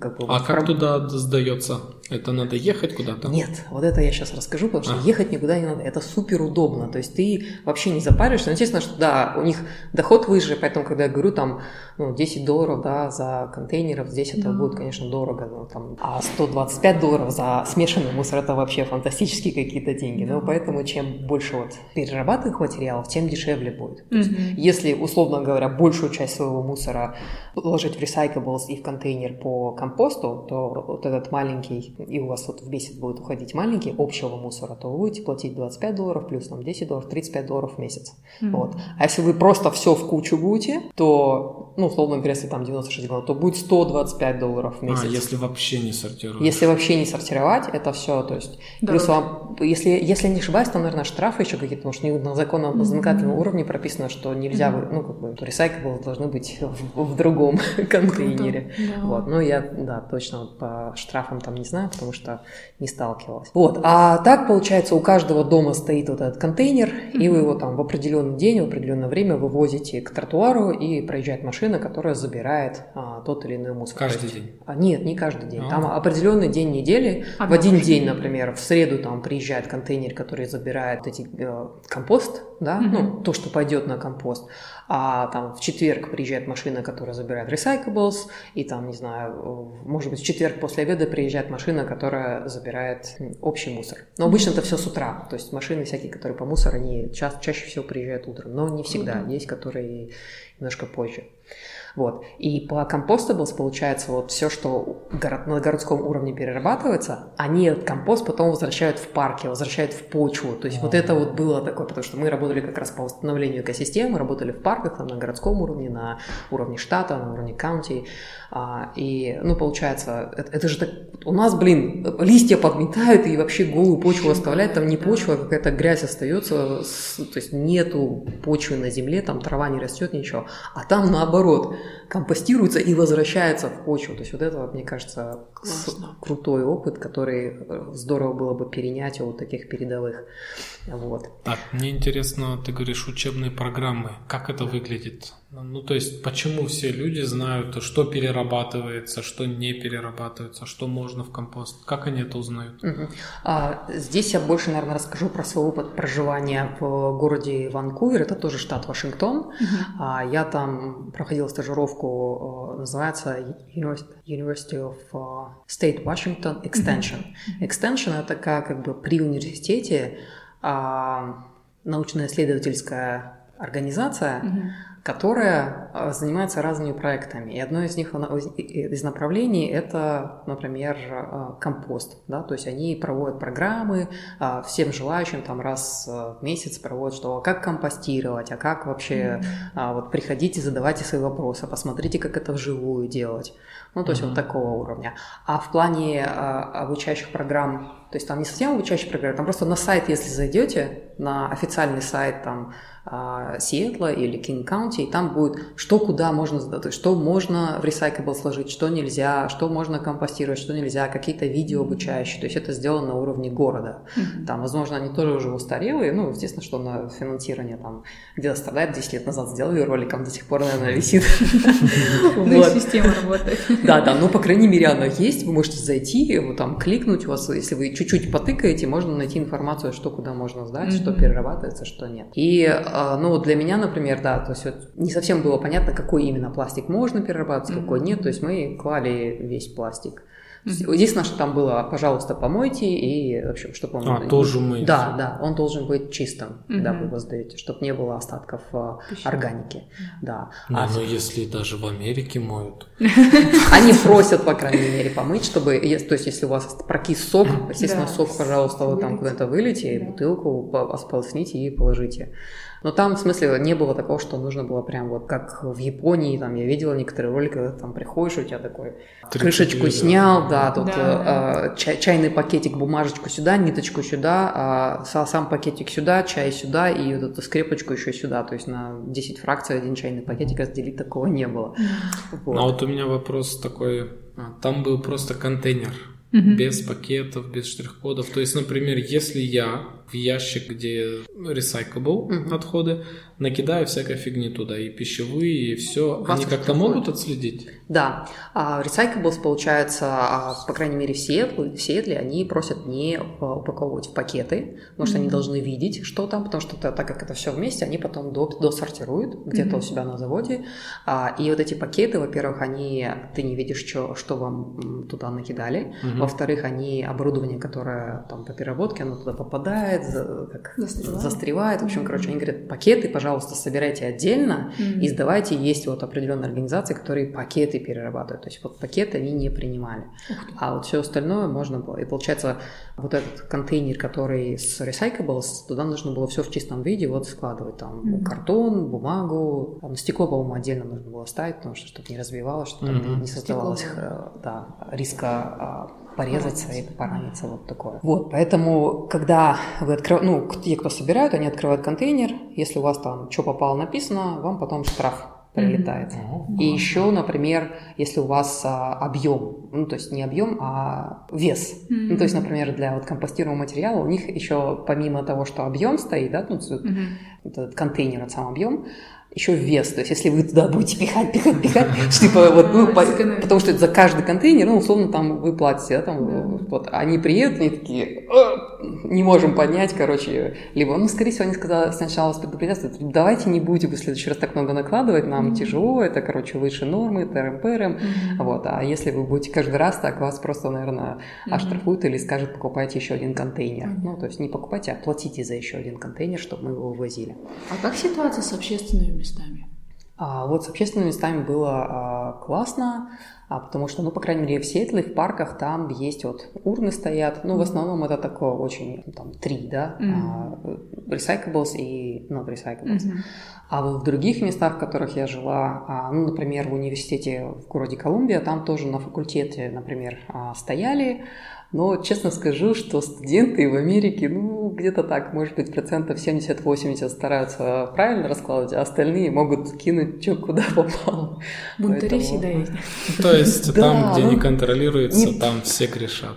Speaker 8: Как бы, а как пром... туда сдается? Это надо ехать куда-то?
Speaker 10: Нет, вот это я сейчас расскажу, потому что а. ехать никуда не надо. Это супер удобно. То есть ты вообще не запариваешься. Но, естественно, что да, у них доход выше, поэтому, когда я говорю там ну, 10 долларов да, за контейнеров, здесь это будет, конечно, дорого. Ну, там, а 125 долларов за смешанный мусор это вообще фантастические какие-то деньги. Но поэтому чем больше вот перерабатываемых материалов, тем дешевле будет. Mm-hmm. есть, если, условно говоря, большую часть своего мусора ложить в recyclables и в контейнер по компосту, то вот этот маленький, и у вас вот в месяц будет уходить маленький общего мусора, то вы будете платить 25 долларов плюс там 10 долларов, 35 долларов в месяц. Mm-hmm. Вот. А если вы просто все в кучу будете, то, ну, условно говоря, если там 96 долларов, то будет 125 долларов в месяц. А,
Speaker 8: если вообще не сортировать.
Speaker 10: Если вообще не сортировать, это все, то есть, Дороже. плюс вам, если, если не ошибаюсь, там, наверное, штрафы еще какие-то, потому что на законном законодательном mm-hmm. уровне прописано, что нельзя, mm-hmm. ну, как бы, recyclables должны быть в, в другом контейнере. Да. Вот. Но я, да, точно по штрафам там не знаю, потому что не сталкивалась. Вот. А так, получается, у каждого дома стоит вот этот контейнер, mm-hmm. и вы его там в определенный день, в определенное время вывозите к тротуару, и проезжает машина, которая забирает а, тот или иной мусор.
Speaker 8: Каждый есть, день?
Speaker 10: А, нет, не каждый день. А-а-а. Там определенный день недели. Одна в один день, например, в среду там приезжает контейнер, который забирает эти компост, да, mm-hmm. ну, то, что пойдет на компост а там в четверг приезжает машина, которая забирает recyclables, и там, не знаю, может быть, в четверг после обеда приезжает машина, которая забирает общий мусор. Но обычно это все с утра, то есть машины всякие, которые по мусору, они ча- чаще всего приезжают утром, но не всегда, mm-hmm. есть которые немножко позже. Вот. И по compostables получается вот все, что город, на городском уровне перерабатывается, они этот компост потом возвращают в парки, возвращают в почву. То есть вот это вот было такое, потому что мы работали как раз по восстановлению экосистемы, работали в парках там, на городском уровне, на уровне штата, на уровне каунти. А, и, ну, получается, это, это же так... У нас, блин, листья подметают и вообще голую почву оставляют, там не почва, а какая-то грязь остается, то есть нету почвы на земле, там трава не растет, ничего. А там наоборот, компостируется и возвращается в почву. То есть вот это, мне кажется, крутой опыт, который э, здорово было бы перенять у вот таких передовых. Вот.
Speaker 8: Так, мне интересно, ты говоришь учебные программы. Как это выглядит? Ну, то есть, почему все люди знают, что перерабатывается, что не перерабатывается, что можно в компост? Как они это узнают?
Speaker 10: Угу. А, здесь я больше, наверное, расскажу про свой опыт проживания в городе Ванкувер. Это тоже штат Вашингтон. Угу. А, я там проходила стажировку, э, называется University of э, State Washington Extension. Угу. Extension – это как, как бы при университете а, научно-исследовательская организация, угу которая а, занимается разными проектами. И одно из них, из направлений, это, например, а, компост. Да? То есть они проводят программы, а, всем желающим там раз в месяц проводят, что как компостировать, а как вообще mm-hmm. вот приходите, задавайте свои вопросы, посмотрите, как это вживую делать. Ну, то есть mm-hmm. вот такого уровня. А в плане обучающих программ, то есть там не совсем обучающие программы, там просто на сайт, если зайдете, на официальный сайт там Сиэтла или Кинг аккаунте, и там будет, что куда можно, что можно в Recyclable сложить, что нельзя, что можно компостировать, что нельзя, какие-то видео обучающие. То есть это сделано на уровне города. Mm-hmm. Там, возможно, они тоже уже устарелые, ну, естественно, что на финансирование там где-то страдает, 10 лет назад сделали роликом, до сих пор, наверное, висит.
Speaker 1: Ну система работает.
Speaker 10: Да, да, но, по крайней мере, она есть, вы можете зайти, там, кликнуть, у вас, если вы чуть-чуть потыкаете, можно найти информацию, что куда можно сдать, что перерабатывается, что нет. И, а, ну, для меня, например, да, то есть вот не совсем было понятно, какой именно пластик можно перерабатывать, какой нет, то есть мы клали весь пластик. Mm-hmm. Единственное, что там было, пожалуйста, помойте и, в общем, чтобы он...
Speaker 8: А, тоже мыть.
Speaker 10: Да, да, он должен быть чистым, mm-hmm. когда вы его сдаете, чтобы не было остатков а, Пища. органики. Да.
Speaker 8: Ну, а, но если даже в Америке моют.
Speaker 10: Они просят, по крайней мере, помыть, чтобы... То есть, если у вас прокис сок, естественно, сок, пожалуйста, вы там куда-то вылейте, бутылку сполосните и положите. Но там, в смысле, не было такого, что нужно было прям вот как в Японии, там я видела некоторые ролики, когда там приходишь, у тебя такой крышечку снял, да, тут да, э, чай, чайный пакетик, бумажечку сюда, ниточку сюда, а сам пакетик сюда, чай сюда и вот эту скрепочку еще сюда, то есть на 10 фракций один чайный пакетик разделить такого не было.
Speaker 8: Вот. А вот у меня вопрос такой, а, там был просто контейнер, угу. без пакетов, без штрих-кодов. То есть, например, если я в ящик, где recyclable угу. отходы, накидаю всякой фигни туда, и пищевые, и все. Они как-то могут отследить?
Speaker 10: Да. А Recyclables, получается, а, по крайней мере, в Сиэтле, в Сиэтле они просят не упаковывать в пакеты, потому что mm-hmm. они должны видеть, что там, потому что так как это все вместе, они потом досортируют где-то mm-hmm. у себя на заводе. А, и вот эти пакеты, во-первых, они ты не видишь, что, что вам туда накидали. Mm-hmm. Во-вторых, они оборудование, которое там по переработке, оно туда попадает, как застревает. застревает. В общем, короче, они говорят, пакеты, пожалуйста, собирайте отдельно mm-hmm. и сдавайте. Есть вот определенные организации, которые пакеты перерабатывают. То есть вот пакеты они не принимали. А вот все остальное можно было. И получается, вот этот контейнер, который с Recyclables, туда нужно было все в чистом виде вот складывать. Там mm-hmm. картон, бумагу. Там стекло, по-моему, отдельно нужно было ставить, потому что чтобы не развивалось, чтобы mm-hmm. не создавалось стекло, да, риска а, порезаться и пораниться, вот такое. Вот, поэтому, когда вы открываете, ну, те, кто собирают, они открывают контейнер, если у вас там что попало написано, вам потом штраф прилетает. Mm-hmm. И еще, например, если у вас а, объем, ну то есть не объем, а вес. Mm-hmm. Ну то есть, например, для вот компостируемого материала у них еще помимо того, что объем стоит, да, ну mm-hmm. этот контейнер, этот сам объем, еще вес. То есть, если вы туда будете пихать, пихать, пихать, типа вот, ну, по, потому что это за каждый контейнер, ну, условно, там вы платите, да, там, вот, они приедут, они такие, не можем поднять, короче, либо, ну, скорее всего, они сказали сначала с предупреждением, давайте не будете в следующий раз так много накладывать, нам тяжело, это, короче, выше нормы, ТРМ-ПРМ, вот, а если вы будете каждый раз так, вас просто, наверное, оштрафуют или скажут, покупайте еще один контейнер. Ну, то есть, не покупайте, а платите за еще один контейнер, чтобы мы его вывозили.
Speaker 1: А как ситуация с общественными местами?
Speaker 10: А, вот с общественными местами было а, классно, а, потому что, ну, по крайней мере, в Сиэтле, в парках там есть вот урны стоят, ну, в основном это такое очень, там, три, да, mm-hmm. а, recyclables и not recyclables. Mm-hmm. А вот в других местах, в которых я жила, а, ну, например, в университете в городе Колумбия, там тоже на факультете, например, а, стояли но честно скажу, что студенты в Америке, ну, где-то так, может быть, процентов 70-80 стараются правильно раскладывать, а остальные могут кинуть, что куда попало.
Speaker 1: Бунтари всегда есть.
Speaker 8: То есть там, где не контролируется, там все грешат.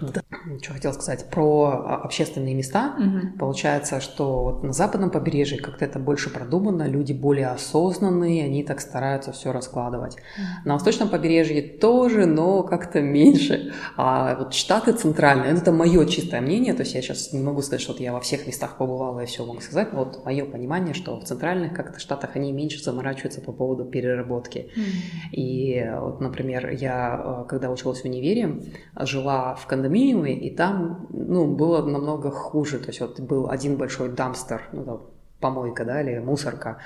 Speaker 10: Что хотел сказать про общественные места. Получается, что вот на западном побережье как-то это больше продумано, люди более осознанные, они так стараются все раскладывать. На восточном побережье тоже, но как-то меньше. А вот штаты центральные. Это мое чистое мнение, то есть я сейчас не могу сказать, что вот я во всех местах побывала и все могу сказать, но вот мое понимание, что в центральных как-то штатах они меньше заморачиваются по поводу переработки. Mm-hmm. И вот, например, я, э, когда училась в универе, жила в кондоминиуме, и там, ну, было намного хуже, то есть вот был один большой дамстер, ну, там, помойка, да, или мусорка,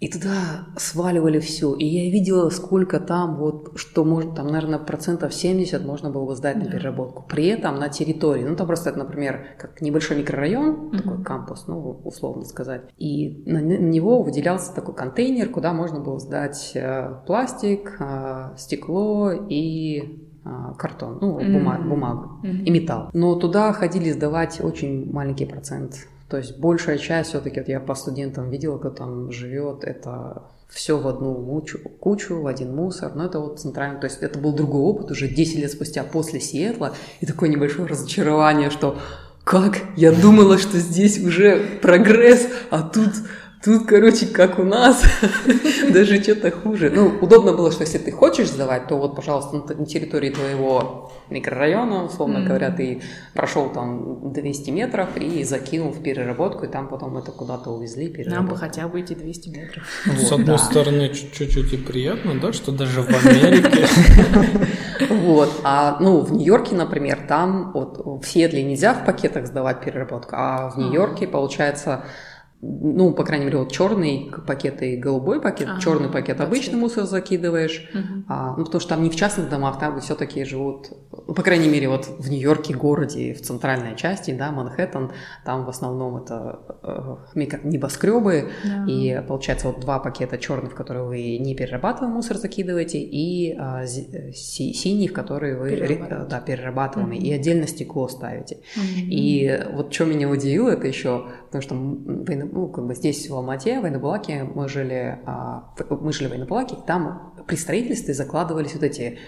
Speaker 10: и туда сваливали все. И я видела, сколько там, вот, что можно, там, наверное, процентов 70 можно было бы сдать да. на переработку. При этом на территории, ну, там просто например, как небольшой микрорайон, uh такой кампус, ну, условно сказать. И на, него выделялся такой контейнер, куда можно было сдать э, пластик, э, стекло и картон, ну, бумаг, mm-hmm. бумагу mm-hmm. и металл. Но туда ходили сдавать очень маленький процент то есть большая часть все-таки, вот я по студентам видела, кто там живет, это все в одну кучу, кучу, в один мусор. Но это вот центральный, то есть это был другой опыт уже 10 лет спустя после Сиэтла, и такое небольшое разочарование, что как? Я думала, что здесь уже прогресс, а тут Тут, короче, как у нас, даже что-то хуже. Ну, удобно было, что если ты хочешь сдавать, то вот, пожалуйста, на территории твоего микрорайона, условно mm-hmm. говоря, ты прошел там 200 метров и закинул в переработку, и там потом это куда-то увезли.
Speaker 1: Нам бы хотя бы эти 200 метров.
Speaker 8: Вот, С одной да. стороны, чуть-чуть и приятно, да, что даже в Америке.
Speaker 10: Вот, а, ну, в Нью-Йорке, например, там вот в Сиэтле нельзя в пакетах сдавать переработку, а в Нью-Йорке, получается, ну, по крайней мере, вот черный пакет и голубой пакет. Ага, черный пакет обычный мусор закидываешь, угу. а, ну, потому что там не в частных домах, там все-таки живут, ну, по крайней мере, вот в Нью-Йорке, городе, в центральной части, да, Манхэттен, там в основном это э, небоскребы, да. и получается вот два пакета черных, в которые вы не перерабатываемый мусор закидываете, и а, си, синий, в который вы да, перерабатываемый, угу. и отдельно стекло ставите. Угу. И вот что меня удивило, это еще, потому что ну, как бы здесь, в Алмате, в Айнабулаке, мы жили, а, мы жили в Айнабулаке, там при строительстве закладывались вот эти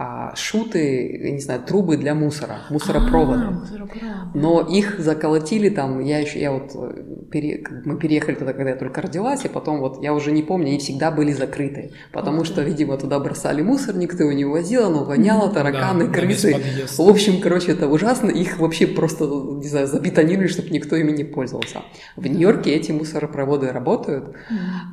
Speaker 10: а, шуты, я не знаю, трубы для мусора, мусоропроводы. А, мусоропровод. Но их заколотили там, я еще, я вот, э, пере, мы переехали туда, когда я только родилась, и потом вот, я уже не помню, они всегда были закрыты, потому что, видимо, туда бросали мусор, никто его не увозил, оно воняло, тараканы, да, крысы. В общем, короче, это ужасно, их вообще просто, не знаю, забетонировали, чтобы никто ими не пользовался. В Нью-Йорке эти мусоропроводы работают,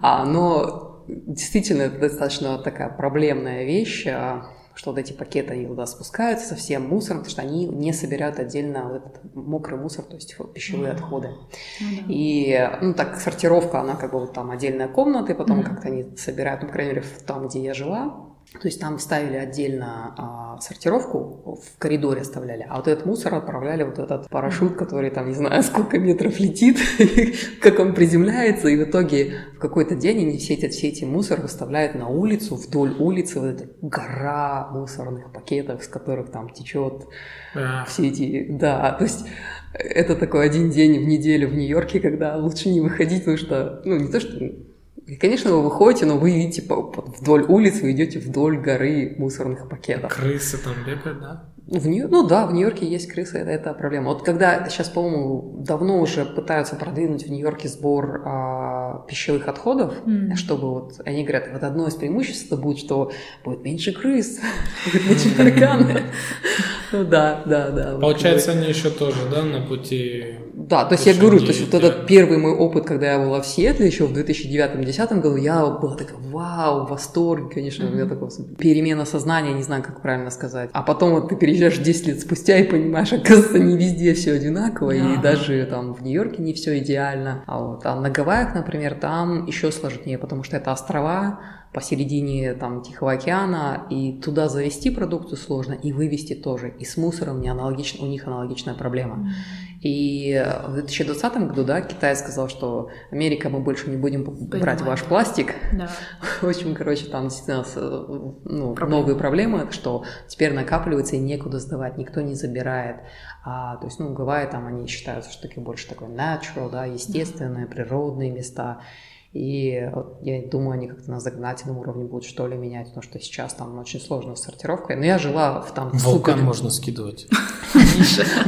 Speaker 10: а, но действительно это достаточно такая проблемная вещь, а, что вот эти пакеты, они туда спускаются со всем мусором, потому что они не собирают отдельно вот этот мокрый мусор, то есть пищевые mm-hmm. отходы. Mm-hmm. И, ну, так, сортировка, она как бы вот там отдельная комната, и потом mm-hmm. как-то они собирают, ну, по крайней мере, там, где я жила, то есть там ставили отдельно а, сортировку, в коридоре оставляли, а вот этот мусор отправляли вот этот парашют, который там не знаю сколько метров летит, как он приземляется, и в итоге в какой-то день они все эти, все эти мусор выставляют на улицу, вдоль улицы вот эта гора мусорных пакетов, с которых там течет все эти, да, то есть это такой один день в неделю в Нью-Йорке, когда лучше не выходить, потому что, ну не то что и, конечно, вы выходите, но вы видите вдоль улицы, вы идете вдоль горы мусорных пакетов.
Speaker 8: Крысы там бегают, да?
Speaker 10: В Нью... Ну да, в Нью-Йорке есть крысы, это, это проблема. Вот когда сейчас, по-моему, давно уже пытаются продвинуть в Нью-Йорке сбор а, пищевых отходов, mm. чтобы вот они говорят, вот одно из преимуществ это будет, что будет меньше крыс, будет меньше тараканов. Ну да, да, да.
Speaker 8: Получается, они еще тоже, да, на пути
Speaker 10: да, то есть я говорю, то есть вот этот первый мой опыт, когда я была в Сиэтле еще в 2009-2010 году, я была такая, вау, восторг, конечно, у меня такого перемена сознания, не знаю, как правильно сказать. А потом вот ты переезжаешь 10 лет спустя и понимаешь, оказывается, не везде все одинаково, yeah. и даже там в Нью-Йорке не все идеально. А вот а на Гавайях, например, там еще сложнее, потому что это острова, посередине там Тихого океана, и туда завести продукцию сложно, и вывести тоже. И с мусором не аналогично, у них аналогичная проблема. И в 2020 году, да, Китай сказал, что Америка, мы больше не будем Понимаю. брать ваш пластик. Да. В общем, короче, там действительно ну, проблемы. новые проблемы, что теперь накапливается и некуда сдавать, никто не забирает. А, то есть, ну, Гавайи там они считаются, что такие больше такой natural, да, естественные, природные места. И вот я думаю, они как-то на загнательном уровне будут что ли менять, потому что сейчас там очень сложно с сортировкой. Но я жила в там...
Speaker 8: Вулкан можно скидывать.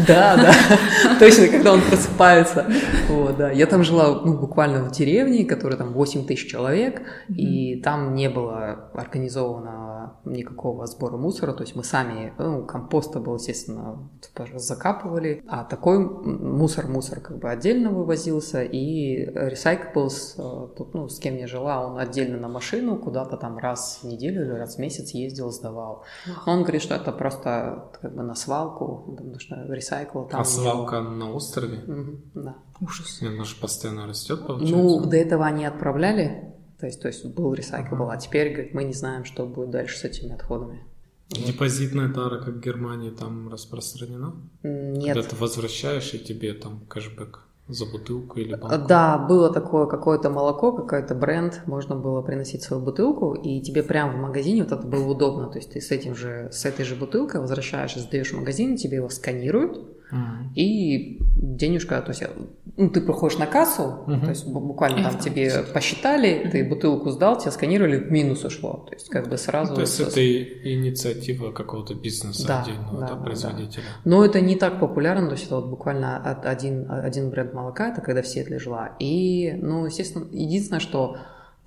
Speaker 10: Да, да, точно, когда он просыпается. Вот, да. Я там жила ну, буквально в деревне, которая там 8 тысяч человек, и там не было организовано никакого сбора мусора, то есть мы сами, ну, компоста был, естественно, закапывали, а такой мусор-мусор как бы отдельно вывозился, и recyclables тут, ну, с кем я жила, он отдельно на машину куда-то там раз в неделю или раз в месяц ездил, сдавал. Он говорит, что это просто как бы на свалку, потому что ресайкл там...
Speaker 8: А свалка него... на острове?
Speaker 10: Угу, да.
Speaker 8: Ужас. И она же постоянно растет, получается?
Speaker 10: Ну, до этого они отправляли, то есть, то есть был ресайкл, ага. а теперь, говорит, мы не знаем, что будет дальше с этими отходами.
Speaker 8: Депозитная тара, как в Германии, там распространена?
Speaker 10: Нет.
Speaker 8: Когда ты возвращаешь, и тебе там кэшбэк за бутылку или банку?
Speaker 10: Да, было такое какое-то молоко, какой-то бренд, можно было приносить свою бутылку, и тебе прямо в магазине вот это было удобно, то есть ты с этим же, с этой же бутылкой возвращаешь, сдаешь в магазин, тебе его сканируют, И денежка, то есть ну, ты проходишь на кассу, mm-hmm. то есть буквально там тебе посчитали, mm-hmm. ты бутылку сдал, тебя сканировали, в минус ушло. То есть как бы сразу...
Speaker 8: то есть это инициатива какого-то бизнеса да, отдельного, да, да, производителя.
Speaker 10: Да. Но это не так популярно, то есть это вот буквально один, один бренд молока, это когда все это жила. И, ну, естественно, единственное, что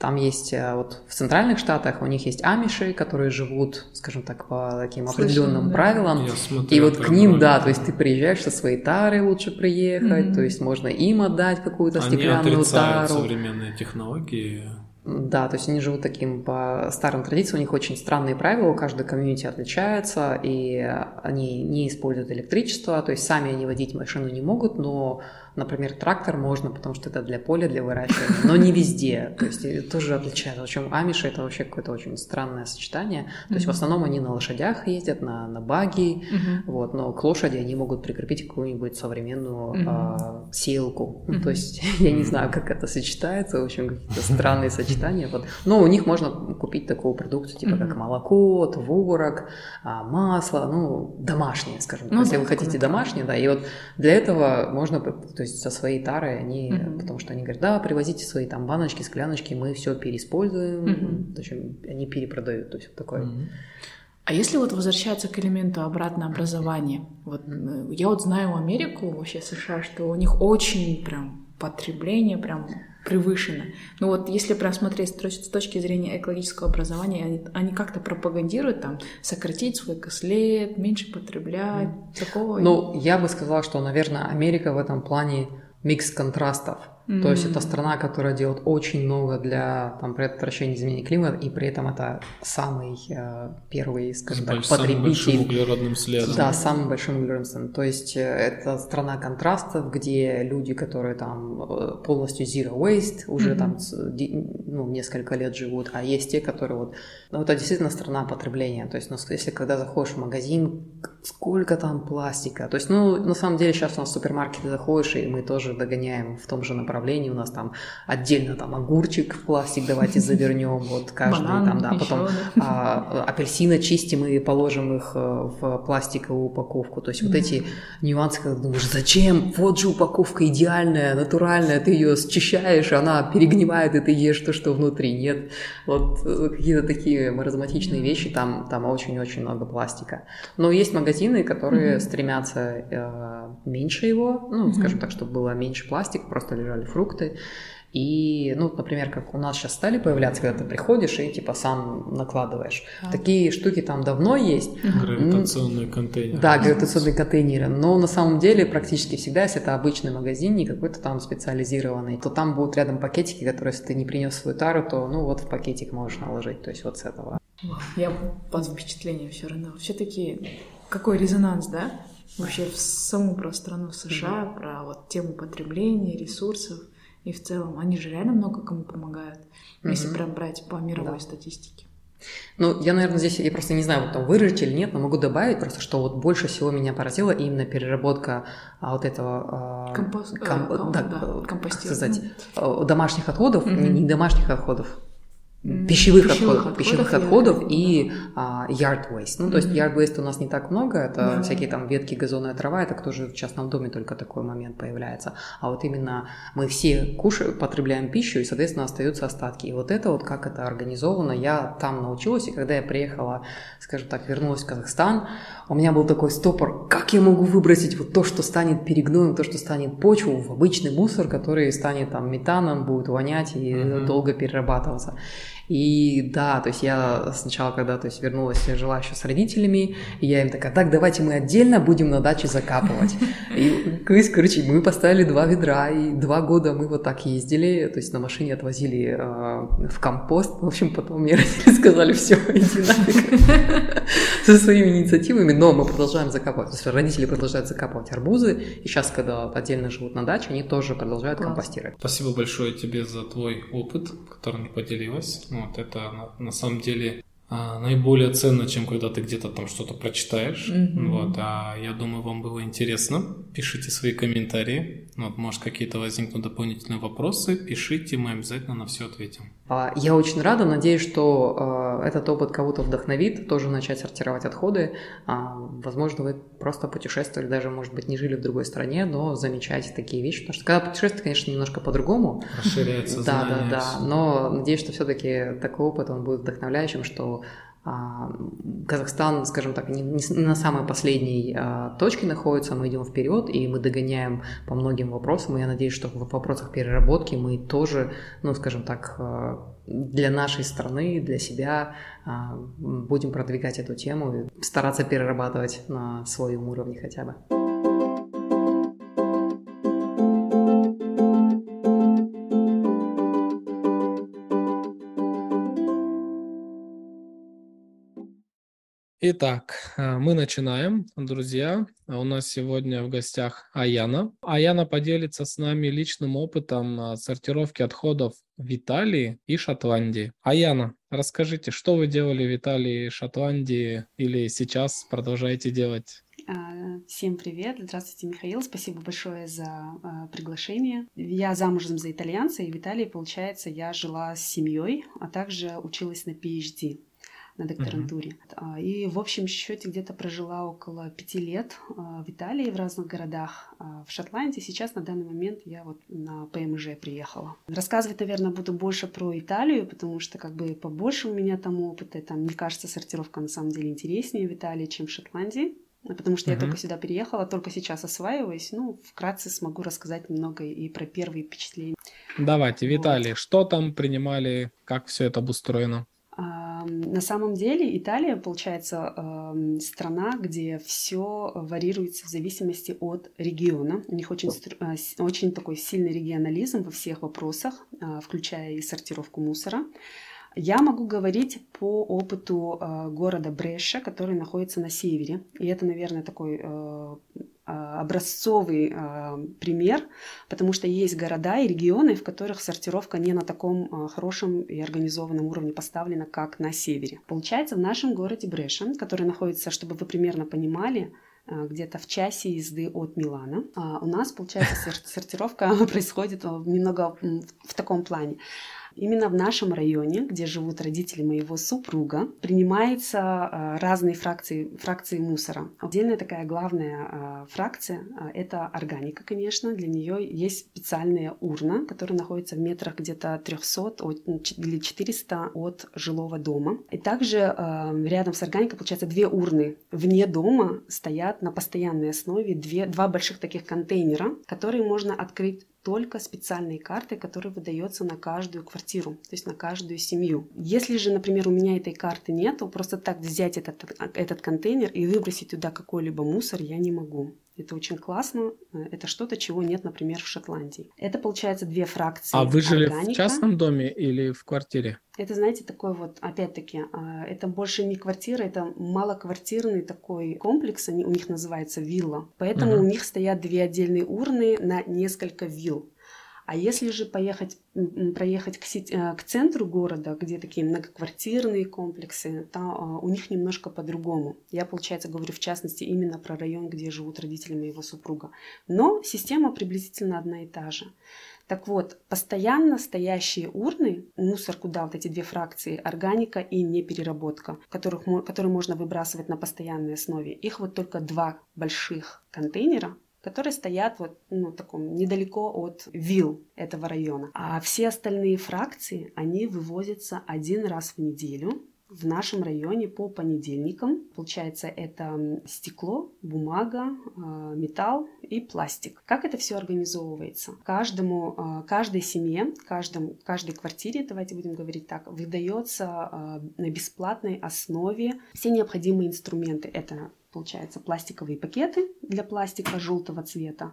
Speaker 10: там есть э, вот в центральных штатах у них есть амиши, которые живут, скажем так, по таким Слышно, определенным да. правилам.
Speaker 8: смотрю,
Speaker 10: и вот к ним, да, то есть ты приезжаешь со своей тарой лучше приехать, mm-hmm. то есть можно им отдать какую-то
Speaker 8: Они
Speaker 10: стеклянную тару.
Speaker 8: современные технологии.
Speaker 10: Да, то есть они живут таким по старым традициям, у них очень странные правила, каждая комьюнити отличается, и они не используют электричество, то есть сами они водить машину не могут, но Например, трактор можно, потому что это для поля, для выращивания, но не везде. То есть тоже отличается. Причем амиши это вообще какое-то очень странное сочетание. То есть в основном они на лошадях ездят, на, на баги, вот, но к лошади они могут прикрепить какую-нибудь современную а, сеялку. Ну, то есть я не знаю, как это сочетается, в общем, какие-то странные сочетания. Вот. Но у них можно купить такую продукцию, типа как молоко, творог, а, масло, ну, домашнее, скажем так. Ну, Если вы хотите домашнее, да, и вот для этого можно то есть со своей тарой они, mm-hmm. потому что они говорят, да, привозите свои там баночки, скляночки, мы все переиспользуем, mm-hmm. то есть они перепродают, то есть вот такое. Mm-hmm.
Speaker 1: А если вот возвращаться к элементу обратно образования, вот mm-hmm. я вот знаю Америку, вообще США, что у них очень прям потребление прям превышено. Ну вот если прям смотреть с точки зрения экологического образования, они, они как-то пропагандируют там сократить свой кослет, меньше потреблять, mm. такого.
Speaker 10: Ну, я бы сказала, что, наверное, Америка в этом плане микс контрастов. Mm-hmm. То есть это страна, которая делает очень много для там, предотвращения изменения климата, и при этом это самый э, первый, скажем так, потребитель. Самым большим
Speaker 8: углеродным следом.
Speaker 10: Да, самым большим углеродным следом. То есть э, это страна контрастов, где люди, которые там э, полностью zero waste, уже mm-hmm. там ну, несколько лет живут, а есть те, которые вот... Ну, это действительно страна потребления. То есть, ну, если когда заходишь в магазин, сколько там пластика. То есть, ну, на самом деле сейчас у нас в супермаркеты заходишь, и мы тоже догоняем в том же направлении направлений. У нас там отдельно там огурчик в пластик давайте завернем, вот каждый Банан, там, да, потом а, апельсины чистим и положим их э, в пластиковую упаковку. То есть вот эти нюансы, когда думаешь, зачем? Вот же упаковка идеальная, натуральная, ты ее счищаешь, она перегнивает, и ты ешь то, что внутри. Нет, вот э, какие-то такие маразматичные вещи, там, там очень-очень много пластика. Но есть магазины, которые mm-hmm. стремятся э, меньше его, ну, mm-hmm. скажем так, чтобы было меньше пластика, просто лежали фрукты. И, ну, например, как у нас сейчас стали появляться, когда ты приходишь и типа сам накладываешь. А. Такие штуки там давно есть.
Speaker 8: Гравитационные контейнеры.
Speaker 10: Да, гравитационные контейнеры. Но на самом деле практически всегда, если это обычный магазин, не какой-то там специализированный, то там будут рядом пакетики, которые, если ты не принес свою тару, то ну вот в пакетик можешь наложить. То есть вот с этого.
Speaker 1: Я под впечатлением все равно. Все-таки какой резонанс, да? Вообще саму про страну США, mm-hmm. про вот тему потребления, ресурсов. И в целом они же реально много кому помогают, mm-hmm. если прям брать по мировой да. статистике.
Speaker 10: Ну, я, наверное, здесь, я просто не знаю, вот там выразить или нет, но могу добавить просто, что вот больше всего меня поразила именно переработка а, вот этого...
Speaker 1: А, Компост... ком... ком... да, да,
Speaker 10: сказать, домашних отходов, mm-hmm. не домашних отходов, пищевых, пищевых отходов, пищевых отходов и а, yard waste. Ну, mm-hmm. то есть yard waste у нас не так много, это yeah. всякие там ветки, газонная трава, это тоже в частном доме только такой момент появляется. А вот именно мы все кушаем, потребляем пищу, и, соответственно, остаются остатки. И вот это вот, как это организовано, я там научилась, и когда я приехала, скажем так, вернулась в Казахстан, у меня был такой стопор, как я могу выбросить вот то, что станет перегноем, то, что станет почву, в обычный мусор, который станет там метаном, будет вонять и mm-hmm. долго перерабатываться. И да, то есть я сначала, когда то есть, вернулась, я жила еще с родителями, и я им такая, так, давайте мы отдельно будем на даче закапывать. И, короче, мы поставили два ведра, и два года мы вот так ездили, то есть на машине отвозили э, в компост. В общем, потом мне родители сказали, все, иди нафиг со своими инициативами, но мы продолжаем закапывать. То есть родители продолжают закапывать арбузы, и сейчас, когда отдельно живут на даче, они тоже продолжают Класс. компостировать.
Speaker 8: Спасибо большое тебе за твой опыт, которым поделилась. Вот это на, на самом деле а, наиболее ценно, чем когда ты где-то там что-то прочитаешь. Mm-hmm. Вот, а я думаю, вам было интересно. Пишите свои комментарии. Вот, может, какие-то возникнут дополнительные вопросы. Пишите, мы обязательно на все ответим.
Speaker 10: А, я очень рада, надеюсь, что э, этот опыт кого-то вдохновит тоже начать сортировать отходы. А, возможно, вы просто путешествовали, даже, может быть, не жили в другой стране, но замечаете такие вещи. Потому что когда путешествуете, конечно, немножко по-другому.
Speaker 8: Расширяется
Speaker 10: Да, да, да. Но надеюсь, что все-таки такой опыт, он будет вдохновляющим, что а, Казахстан, скажем так, не, на самой последней а, точке находится, мы идем вперед и мы догоняем по многим вопросам. И я надеюсь, что в вопросах переработки мы тоже, ну, скажем так, а, для нашей страны, для себя а, будем продвигать эту тему и стараться перерабатывать на своем уровне хотя бы.
Speaker 8: Итак, э, мы начинаем, друзья. У нас сегодня в гостях Аяна. Аяна поделится с нами личным опытом э, сортировки отходов в Италии и Шотландии. Аяна, расскажите, что вы делали в Италии и Шотландии или сейчас продолжаете делать?
Speaker 11: А, всем привет! Здравствуйте, Михаил. Спасибо большое за э, приглашение. Я замужем за итальянца, и в Италии, получается, я жила с семьей, а также училась на PhD на докторантуре. Uh-huh. И в общем счете где-то прожила около пяти лет а, в Италии, в разных городах. А в Шотландии сейчас на данный момент я вот на ПМЖ приехала. Рассказывать, наверное, буду больше про Италию, потому что как бы побольше у меня там опыта. Там, мне кажется, сортировка на самом деле интереснее в Италии, чем в Шотландии. Потому что uh-huh. я только сюда переехала, только сейчас осваиваюсь. Ну, вкратце смогу рассказать немного и про первые впечатления.
Speaker 8: Давайте, Виталий, вот. что там принимали, как все это обустроено?
Speaker 11: На самом деле Италия, получается, страна, где все варьируется в зависимости от региона. У них очень, а, очень такой сильный регионализм во всех вопросах, а, включая и сортировку мусора. Я могу говорить по опыту э, города Бреша, который находится на севере. И это, наверное, такой а, образцовый э, пример, потому что есть города и регионы, в которых сортировка не на таком э, хорошем и организованном уровне поставлена, как на севере. Получается, в нашем городе Бреша, который находится, чтобы вы примерно понимали, где-то в часе езды от Милана. У нас, получается, сортировка происходит немного в таком плане. Именно в нашем районе, где живут родители моего супруга, принимаются э, разные фракции, фракции мусора. Отдельная такая главная э, фракция э, – это органика, конечно. Для нее есть специальная урна, которая находится в метрах где-то 300 от, или 400 от жилого дома. И также рядом с органикой, получается, две урны вне дома стоят на постоянной основе, две, два больших таких контейнера, которые можно открыть только специальные карты, которые выдаются на каждую квартиру, то есть на каждую семью. Если же, например, у меня этой карты нету, просто так взять этот, этот контейнер и выбросить туда какой-либо мусор я не могу. Это очень классно. Это что-то, чего нет, например, в Шотландии. Это, получается, две фракции.
Speaker 8: А вы жили органика. в частном доме или в квартире?
Speaker 11: Это, знаете, такой вот, опять-таки, а, это больше не квартира, это малоквартирный такой комплекс, они, у них называется вилла. Поэтому uh-huh. у них стоят две отдельные урны на несколько вилл. А если же поехать, проехать к, сети, э, к центру города, где такие многоквартирные комплексы, то а, у них немножко по-другому. Я, получается, говорю в частности именно про район, где живут родители моего супруга. Но система приблизительно одна и та же. Так вот, постоянно стоящие урны, мусор, куда вот эти две фракции, органика и непереработка, которых, которые можно выбрасывать на постоянной основе, их вот только два больших контейнера, которые стоят вот ну, таком недалеко от вилл этого района. А все остальные фракции, они вывозятся один раз в неделю в нашем районе по понедельникам. Получается, это стекло, бумага, а, металл и пластик. Как это все организовывается? Каждому, а, каждой семье, каждому, каждой квартире, давайте будем говорить так, выдается а, на бесплатной основе все необходимые инструменты. Это получается, пластиковые пакеты для пластика желтого цвета.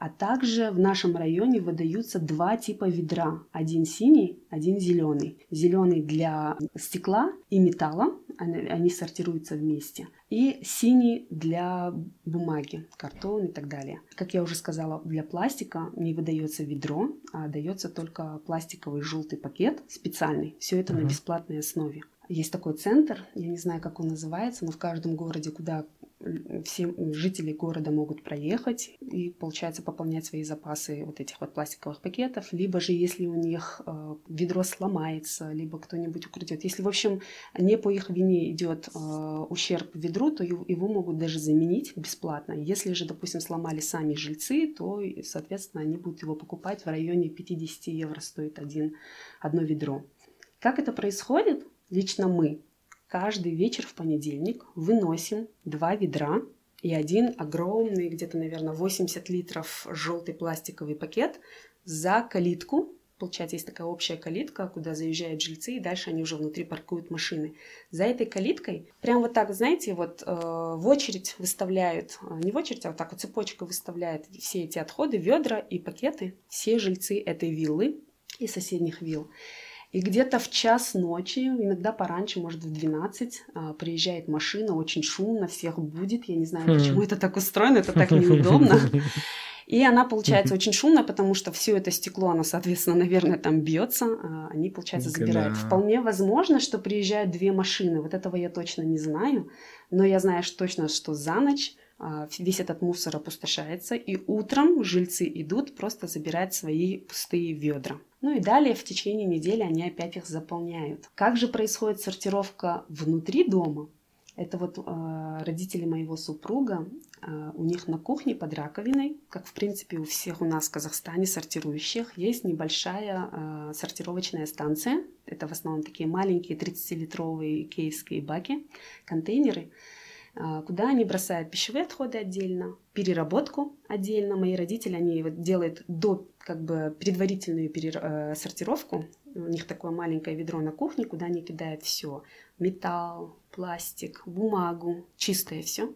Speaker 11: А также в нашем районе выдаются два типа ведра. Один синий, один зеленый. Зеленый для стекла и металла, они сортируются вместе. И синий для бумаги, картон и так далее. Как я уже сказала, для пластика не выдается ведро, а дается только пластиковый желтый пакет специальный. Все это uh-huh. на бесплатной основе. Есть такой центр, я не знаю, как он называется, но в каждом городе, куда все жители города могут проехать и, получается, пополнять свои запасы вот этих вот пластиковых пакетов, либо же, если у них э, ведро сломается, либо кто-нибудь украдет. Если, в общем, не по их вине идет э, ущерб ведру, то его могут даже заменить бесплатно. Если же, допустим, сломали сами жильцы, то, соответственно, они будут его покупать в районе 50 евро стоит один, одно ведро. Как это происходит? Лично мы каждый вечер в понедельник выносим два ведра и один огромный, где-то, наверное, 80 литров желтый пластиковый пакет за калитку. Получается, есть такая общая калитка, куда заезжают жильцы, и дальше они уже внутри паркуют машины. За этой калиткой, прям вот так, знаете, вот э, в очередь выставляют, э, не в очередь, а вот так вот цепочка выставляет все эти отходы, ведра и пакеты, все жильцы этой виллы и соседних вилл. И где-то в час ночи, иногда пораньше, может в 12, а, приезжает машина, очень шумно, всех будет. Я не знаю, хм. почему это так устроено, это так неудобно. И она получается очень шумная, потому что все это стекло, оно, соответственно, наверное, там бьется, а они, получается, забирают. Вполне возможно, что приезжают две машины. Вот этого я точно не знаю, но я знаю точно, что за ночь а, весь этот мусор опустошается, и утром жильцы идут просто забирать свои пустые ведра. Ну и далее в течение недели они опять их заполняют. Как же происходит сортировка внутри дома? Это вот э, родители моего супруга, э, у них на кухне под раковиной, как в принципе у всех у нас в Казахстане сортирующих, есть небольшая э, сортировочная станция. Это в основном такие маленькие 30-литровые кейские баки, контейнеры. Куда они бросают пищевые отходы отдельно, переработку отдельно. Мои родители, они вот делают до как бы предварительную перер... Э, сортировку. У них такое маленькое ведро на кухне, куда они кидают все. Металл, пластик, бумагу, чистое все.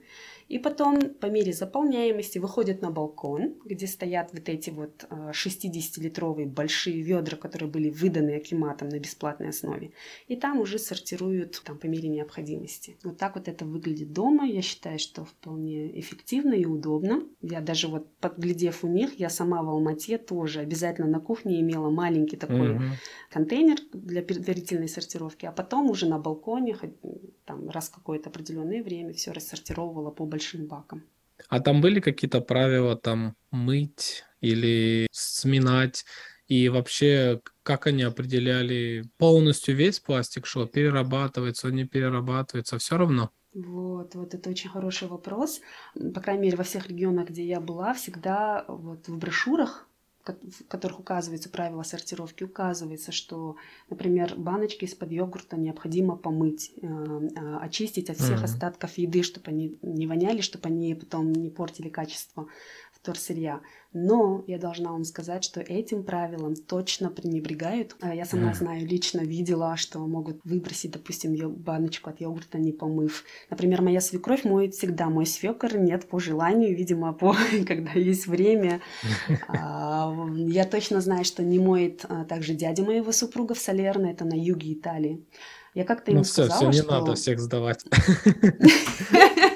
Speaker 11: И потом по мере заполняемости выходят на балкон, где стоят вот эти вот 60-литровые э, большие ведра, которые были выданы Акиматом на бесплатной основе. И там уже сортируют там, по мере необходимости. Вот так вот это выглядит дома. Я считаю, что вполне эффективно и удобно. Я даже вот подглядев у них, я сама в Алмате тоже обязательно на кухне имела маленький такой mm-hmm. контейнер для предварительной сортировки, а потом уже на балконе там раз какое-то определенное время все рассортировывала по большим бакам.
Speaker 8: А там были какие-то правила там мыть или сминать? И вообще, как они определяли полностью весь пластик, что перерабатывается, не перерабатывается, все равно?
Speaker 11: Вот, вот это очень хороший вопрос. По крайней мере, во всех регионах, где я была, всегда вот в брошюрах в которых указываются правила сортировки, указывается, что, например, баночки из-под йогурта необходимо помыть, э, э, очистить от всех mm-hmm. остатков еды, чтобы они не воняли, чтобы они потом не портили качество вторсырья. Но я должна вам сказать, что этим правилам точно пренебрегают. А я сама mm. знаю, лично видела, что могут выбросить, допустим, баночку от йогурта, не помыв. Например, моя свекровь моет всегда, мой свекор нет по желанию, видимо, по когда есть время. А, я точно знаю, что не моет а, также дядя моего супруга в Салерно, это на юге Италии. Я как-то ну, все, сказала, все,
Speaker 8: не что... надо всех сдавать.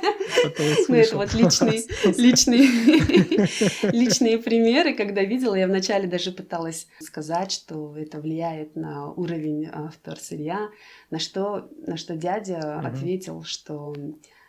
Speaker 11: Ну, это вот личные, личные, личные примеры, когда видела, я вначале даже пыталась сказать, что это влияет на уровень а, вторсырья, на что, на что дядя ответил, что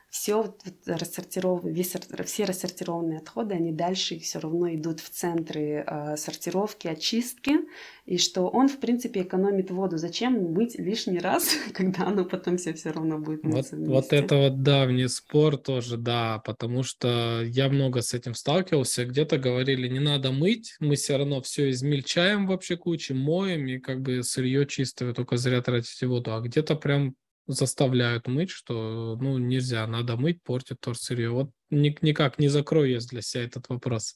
Speaker 11: все рассортированные, весь, все рассортированные отходы, они дальше все равно идут в центры э, сортировки, очистки, и что он, в принципе, экономит воду. Зачем мыть лишний раз, когда оно потом все все равно будет
Speaker 8: вот, вот это вот давний спор тоже, да, потому что я много с этим сталкивался, где-то говорили, не надо мыть, мы все равно все измельчаем вообще кучу, моем, и как бы сырье чистое, только зря тратите воду, а где-то прям заставляют мыть, что ну нельзя, надо мыть, портит торсырье. Вот никак не закрою я для себя этот вопрос.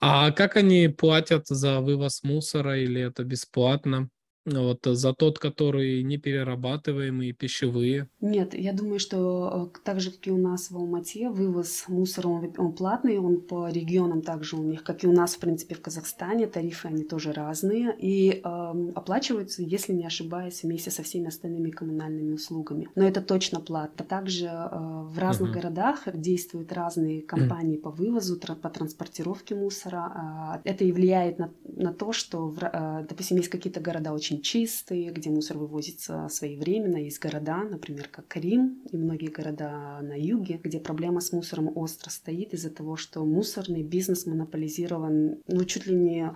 Speaker 8: А как они платят за вывоз мусора или это бесплатно? Вот э, за тот, который не перерабатываемые, пищевые?
Speaker 11: Нет, я думаю, что э, так же, как и у нас в Алмате, вывоз мусора, он, он платный, он по регионам также у них, как и у нас, в принципе, в Казахстане, тарифы, они тоже разные, и э, оплачиваются, если не ошибаюсь, вместе со всеми остальными коммунальными услугами. Но это точно плата. Также э, в разных uh-huh. городах действуют разные компании uh-huh. по вывозу, по транспортировке мусора. Э, это и влияет на, на то, что, в, э, допустим, есть какие-то города очень очень чистые, где мусор вывозится своевременно. Есть города, например, как Крим и многие города на юге, где проблема с мусором остро стоит из-за того, что мусорный бизнес монополизирован, ну, чуть ли не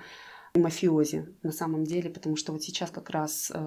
Speaker 11: мафиози на самом деле, потому что вот сейчас как раз э,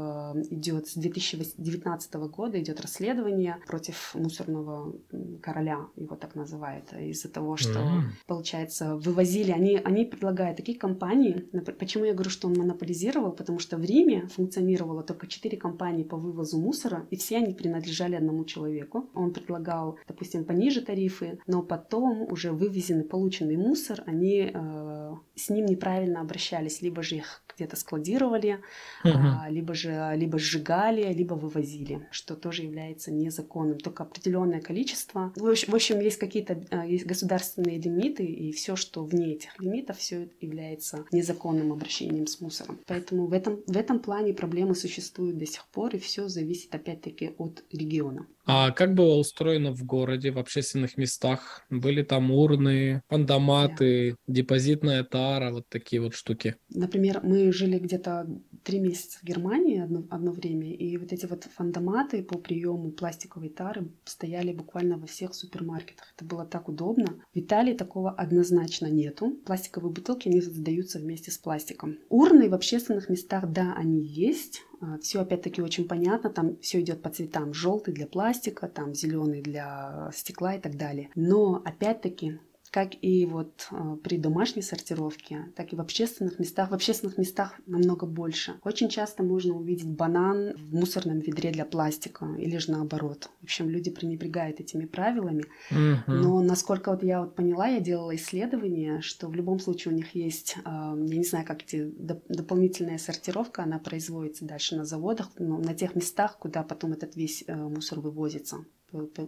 Speaker 11: идет с 2019 года идет расследование против мусорного короля, его так называют, из-за того, что mm-hmm. получается вывозили, они они предлагают такие компании, почему я говорю, что он монополизировал, потому что в Риме функционировало только четыре компании по вывозу мусора, и все они принадлежали одному человеку. Он предлагал, допустим, пониже тарифы, но потом уже вывезенный полученный мусор, они э, с ним неправильно обращались есть либо же их где-то складировали, угу. а, либо же либо сжигали, либо вывозили, что тоже является незаконным. Только определенное количество. В общем, в общем есть какие-то а, есть государственные лимиты, и все, что вне этих лимитов, все является незаконным обращением с мусором. Поэтому в этом, в этом плане проблемы существуют до сих пор, и все зависит опять-таки от региона.
Speaker 8: А как было устроено в городе, в общественных местах? Были там урны, пандоматы, да. депозитная тара, вот такие вот штуки?
Speaker 11: Например, мы жили где-то три месяца в Германии одно, одно время, и вот эти вот фандоматы по приему пластиковой тары стояли буквально во всех супермаркетах. Это было так удобно. В Италии такого однозначно нету. Пластиковые бутылки, они задаются вместе с пластиком. Урны в общественных местах, да, они есть, а, все опять-таки очень понятно, там все идет по цветам. Желтый для пластика, там зеленый для стекла и так далее. Но опять-таки как и вот э, при домашней сортировке, так и в общественных местах. В общественных местах намного больше. Очень часто можно увидеть банан в мусорном ведре для пластика или же наоборот. В общем, люди пренебрегают этими правилами. Mm-hmm. Но насколько вот я вот поняла, я делала исследование, что в любом случае у них есть, э, я не знаю, как эти дополнительная сортировка, она производится дальше на заводах, но на тех местах, куда потом этот весь э, мусор вывозится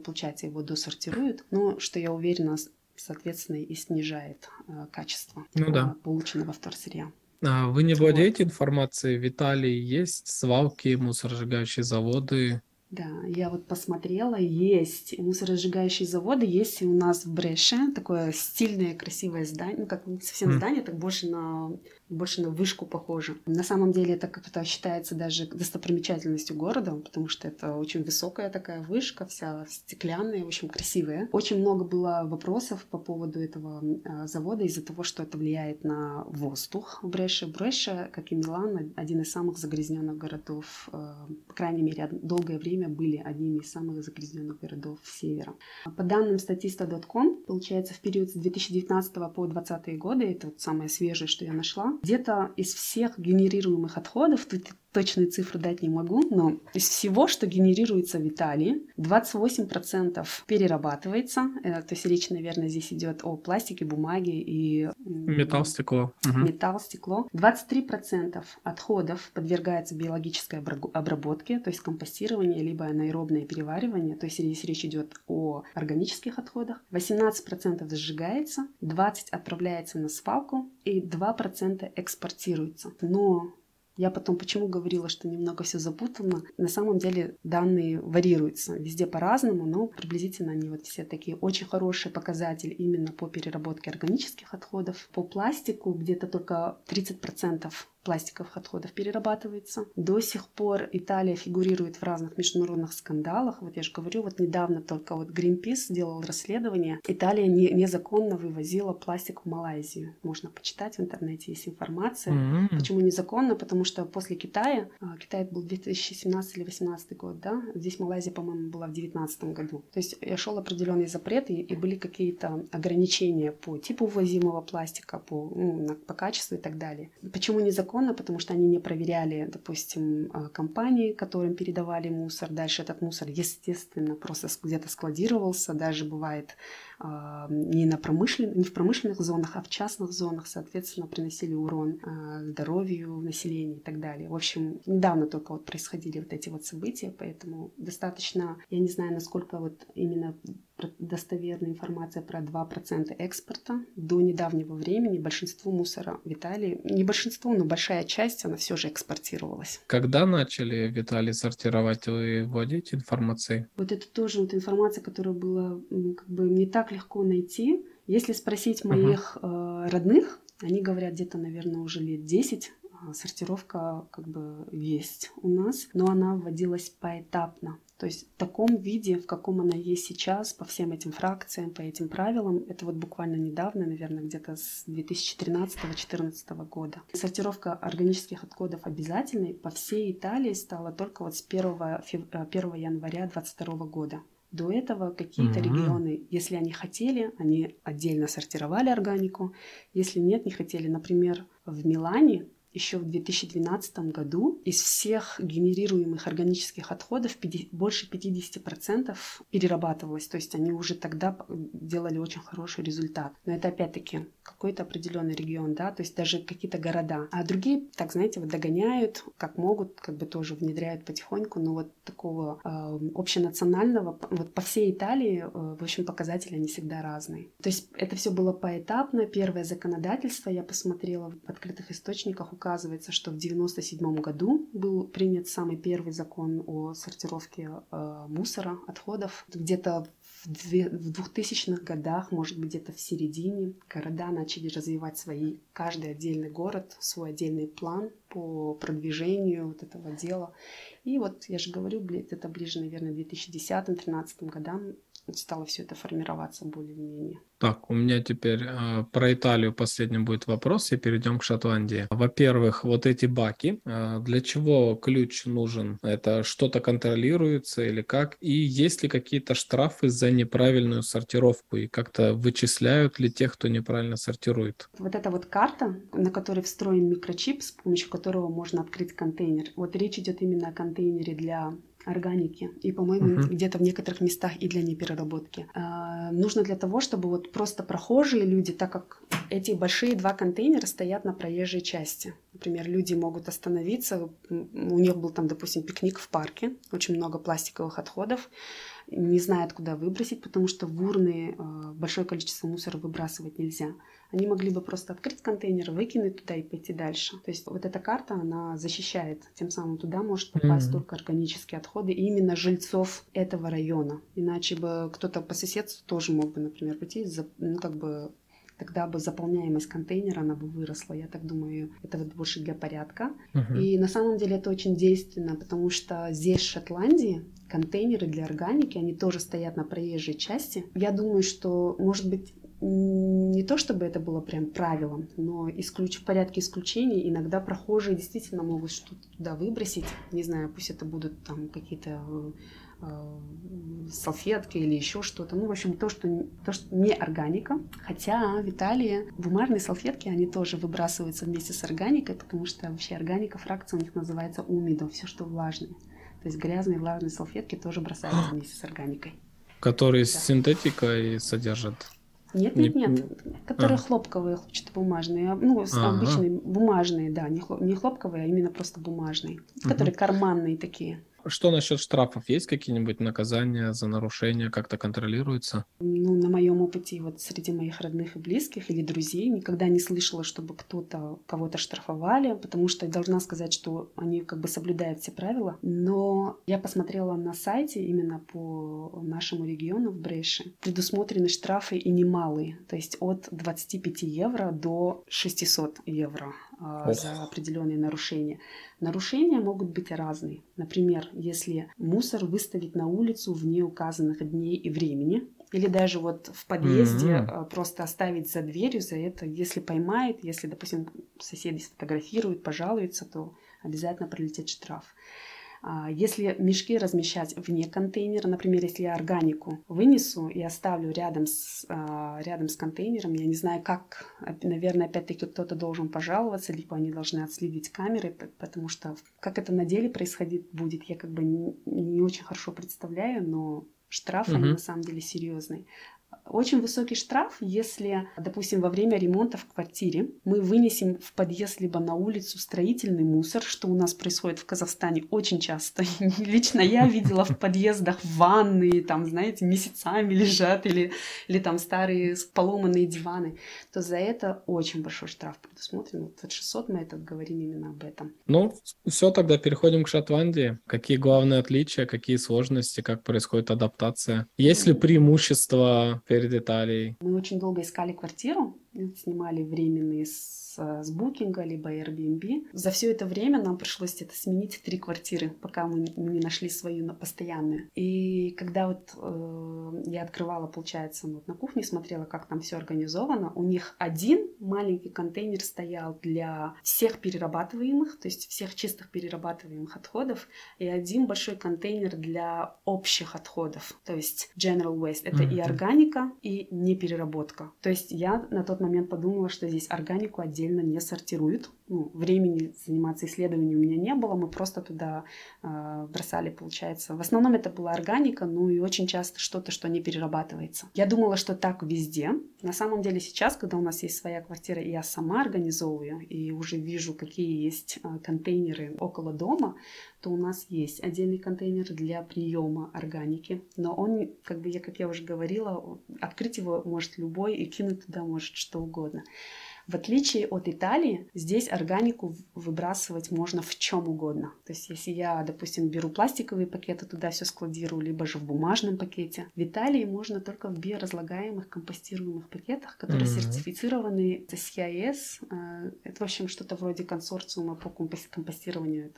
Speaker 11: получается, его досортируют. Но, что я уверена, соответственно, и снижает э, качество ну, да. полученного вторсырья.
Speaker 8: А вы не владеете вот. информацией? В Италии есть свалки, мусоросжигающие заводы?
Speaker 11: Да, я вот посмотрела, есть мусоросжигающие заводы, есть и у нас в Бреше такое стильное, красивое здание, ну как не совсем mm. здание, так больше на больше на вышку похоже. На самом деле это как-то считается даже достопримечательностью города, потому что это очень высокая такая вышка, вся стеклянная, в общем, красивая. Очень много было вопросов по поводу этого а, завода из-за того, что это влияет на воздух в Бреше. Бреше, как и Милан, один из самых загрязненных городов, а, по крайней мере, долгое время были одними из самых загрязненных городов севера. По данным statista.com, получается, в период с 2019 по 2020 годы, это вот самое свежее, что я нашла, где-то из всех генерируемых отходов, точные цифры дать не могу, но из всего, что генерируется в Италии, 28% перерабатывается. Э, то есть речь, наверное, здесь идет о пластике, бумаге и...
Speaker 8: Металл, стекло.
Speaker 11: Металл, стекло. 23% отходов подвергается биологической обработке, то есть компостирование, либо анаэробное переваривание. То есть здесь речь идет о органических отходах. 18% сжигается, 20% отправляется на свалку и 2% экспортируется. Но я потом почему говорила, что немного все запутано. На самом деле данные варьируются везде по-разному, но приблизительно они вот все такие очень хорошие показатели именно по переработке органических отходов. По пластику где-то только 30% пластиковых отходов перерабатывается. До сих пор Италия фигурирует в разных международных скандалах. Вот я же говорю, вот недавно только вот Greenpeace сделал расследование. Италия не, незаконно вывозила пластик в Малайзию. Можно почитать в интернете, есть информация. Mm-hmm. Почему незаконно? Потому что после Китая, а, Китай был 2017 или 2018 год, да, здесь Малайзия, по-моему, была в 2019 году. То есть шел определенный запрет и, и были какие-то ограничения по типу ввозимого пластика, по, ну, по качеству и так далее. Почему незаконно? Незаконно, потому что они не проверяли, допустим, а, компании, которым передавали мусор. Дальше этот мусор, естественно, просто где-то складировался. Даже бывает не, на промышлен... не в промышленных зонах, а в частных зонах, соответственно, приносили урон а, здоровью населения и так далее. В общем, недавно только вот происходили вот эти вот события, поэтому достаточно, я не знаю, насколько вот именно достоверная информация про 2% экспорта. До недавнего времени большинство мусора в Италии, не большинство, но большая часть, она все же экспортировалась.
Speaker 8: Когда начали в Италии сортировать, вы вводите информацией?
Speaker 11: Вот это тоже вот информация, которая была как бы не так легко найти. Если спросить моих uh-huh. э, родных, они говорят где-то, наверное, уже лет 10 а, сортировка как бы есть у нас, но она вводилась поэтапно. То есть в таком виде, в каком она есть сейчас, по всем этим фракциям, по этим правилам, это вот буквально недавно, наверное, где-то с 2013-2014 года. Сортировка органических отходов обязательной по всей Италии стала только вот с 1, 1 января 2022 года. До этого какие-то mm-hmm. регионы, если они хотели, они отдельно сортировали органику. Если нет, не хотели. Например, в Милане еще в 2012 году из всех генерируемых органических отходов больше 50% перерабатывалось. То есть они уже тогда делали очень хороший результат. Но это опять-таки какой-то определенный регион, да, то есть даже какие-то города. А другие, так знаете, вот догоняют, как могут, как бы тоже внедряют потихоньку, но вот такого э, общенационального, вот по всей Италии, э, в общем, показатели они всегда разные. То есть это все было поэтапно. Первое законодательство я посмотрела в открытых источниках, указывается, что в 1997 году был принят самый первый закон о сортировке э, мусора, отходов. Где-то в 2000-х годах, может быть, где-то в середине, города начали развивать свои, каждый отдельный город, свой отдельный план по продвижению вот этого дела. И вот, я же говорю, это ближе, наверное, 2010-2013 годам стало все это формироваться более-менее.
Speaker 8: Так, у меня теперь э, про Италию последний будет вопрос, и перейдем к Шотландии. Во-первых, вот эти баки, э, для чего ключ нужен? Это что-то контролируется или как? И есть ли какие-то штрафы за неправильную сортировку? И как-то вычисляют ли тех, кто неправильно сортирует?
Speaker 11: Вот эта вот карта, на которой встроен микрочип, с помощью которого можно открыть контейнер. Вот речь идет именно о контейнере для органики и, по-моему, uh-huh. где-то в некоторых местах и для непереработки. А, нужно для того, чтобы вот просто прохожие люди, так как эти большие два контейнера стоят на проезжей части. Например, люди могут остановиться, у них был там, допустим, пикник в парке, очень много пластиковых отходов, не знают, куда выбросить, потому что в урны э, большое количество мусора выбрасывать нельзя. Они могли бы просто открыть контейнер, выкинуть туда и пойти дальше. То есть вот эта карта, она защищает. Тем самым туда может попасть mm-hmm. только органические отходы именно жильцов этого района. Иначе бы кто-то по соседству тоже мог бы, например, пойти, ну, как бы тогда бы заполняемость контейнера, она бы выросла. Я так думаю, это вот больше для порядка. Uh-huh. И на самом деле это очень действенно, потому что здесь, в Шотландии, контейнеры для органики, они тоже стоят на проезжей части. Я думаю, что, может быть, не то чтобы это было прям правилом, но исключ... в порядке исключений иногда прохожие действительно могут что-то туда выбросить. Не знаю, пусть это будут там какие-то э, салфетки или еще что-то. Ну, в общем, то, что, то, что не органика. Хотя в Италии бумажные салфетки, они тоже выбрасываются вместе с органикой, потому что вообще органика, фракция у них называется умидо, все, что влажное. То есть грязные влажные салфетки тоже бросаются вместе с органикой.
Speaker 8: Которые да. с синтетикой содержат
Speaker 11: нет, нет, нет, которые а. хлопковые, хлопчатобумажные, ну, ага. обычные бумажные, да, не, хлоп, не хлопковые, а именно просто бумажные, угу. которые карманные такие.
Speaker 8: Что насчет штрафов? Есть какие-нибудь наказания за нарушение? Как-то контролируется?
Speaker 11: Ну, на моем опыте, вот среди моих родных и близких или друзей, никогда не слышала, чтобы кто-то кого-то штрафовали, потому что я должна сказать, что они как бы соблюдают все правила. Но я посмотрела на сайте именно по нашему региону в Брейше. Предусмотрены штрафы и немалые, то есть от 25 евро до 600 евро а, за определенные нарушения. Нарушения могут быть разные. Например, если мусор выставить на улицу в неуказанных дней и времени, или даже вот в подъезде mm-hmm. просто оставить за дверью за это, если поймает, если, допустим, соседи сфотографируют, пожалуются, то обязательно пролетит штраф. А, если мешки размещать вне контейнера, например, если я органику вынесу и оставлю рядом с, а, рядом с контейнером, я не знаю, как, наверное, опять-таки кто-то должен пожаловаться, либо они должны отследить камеры, потому что как это на деле происходит будет, я как бы не, не очень хорошо представляю, но штраф, угу. они на самом деле серьезные. Очень высокий штраф, если, допустим, во время ремонта в квартире мы вынесем в подъезд либо на улицу строительный мусор, что у нас происходит в Казахстане очень часто. Лично я видела в подъездах ванны, там, знаете, месяцами лежат, или, или там старые поломанные диваны, то за это очень большой штраф предусмотрен. Вот 600 мы это говорим именно об этом.
Speaker 8: Ну, все, тогда переходим к Шотландии. Какие главные отличия, какие сложности, как происходит адаптация? Есть ли преимущества перед Италией?
Speaker 11: Мы очень долго искали квартиру, снимали временные с с букинга, либо Airbnb. За все это время нам пришлось это сменить три квартиры, пока мы не нашли свою на постоянную. И когда вот э, я открывала, получается, вот на кухне, смотрела, как там все организовано, у них один маленький контейнер стоял для всех перерабатываемых, то есть всех чистых перерабатываемых отходов, и один большой контейнер для общих отходов, то есть general waste. Это mm-hmm. и органика, и непереработка. То есть я на тот момент подумала, что здесь органику отдельно не сортируют. Ну, времени заниматься исследованием у меня не было, мы просто туда э, бросали, получается. В основном это была органика, ну и очень часто что-то, что не перерабатывается. Я думала, что так везде. На самом деле сейчас, когда у нас есть своя квартира, и я сама организовываю, и уже вижу, какие есть э, контейнеры около дома, то у нас есть отдельный контейнер для приема органики, но он, как бы я, как я уже говорила, открыть его может любой и кинуть туда может что угодно. В отличие от Италии, здесь органику выбрасывать можно в чем угодно. То есть, если я, допустим, беру пластиковые пакеты, туда все складирую, либо же в бумажном пакете. В Италии можно только в биоразлагаемых компостируемых пакетах, которые mm-hmm. сертифицированы с CIS. Э, это, в общем, что-то вроде консорциума по компостированию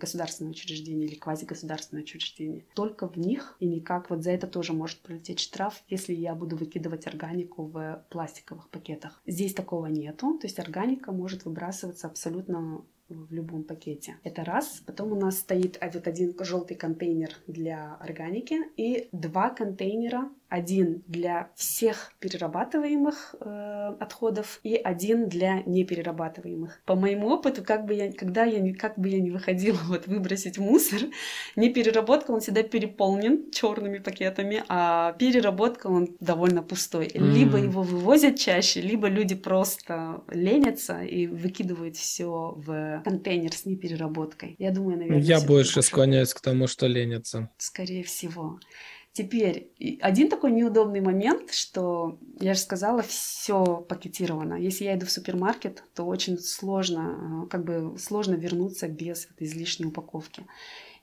Speaker 11: государственного учреждения или квазигосударственного учреждения. Только в них и никак вот за это тоже может прилететь штраф, если я буду выкидывать органику в пластиковых пакетах. Здесь такого нет нету, то есть органика может выбрасываться абсолютно в любом пакете. Это раз. Потом у нас стоит вот один желтый контейнер для органики и два контейнера один для всех перерабатываемых э, отходов и один для неперерабатываемых. По моему опыту, как бы я, когда я как бы я не выходила вот выбросить мусор, непереработка он всегда переполнен черными пакетами, а переработка он довольно пустой. Mm. Либо его вывозят чаще, либо люди просто ленятся и выкидывают все в контейнер с непереработкой. Я думаю, наверное.
Speaker 8: Я больше склоняюсь к тому, что ленятся.
Speaker 11: Скорее всего. Теперь один такой неудобный момент, что я же сказала, все пакетировано. Если я иду в супермаркет, то очень сложно, э, как бы сложно вернуться без излишней упаковки.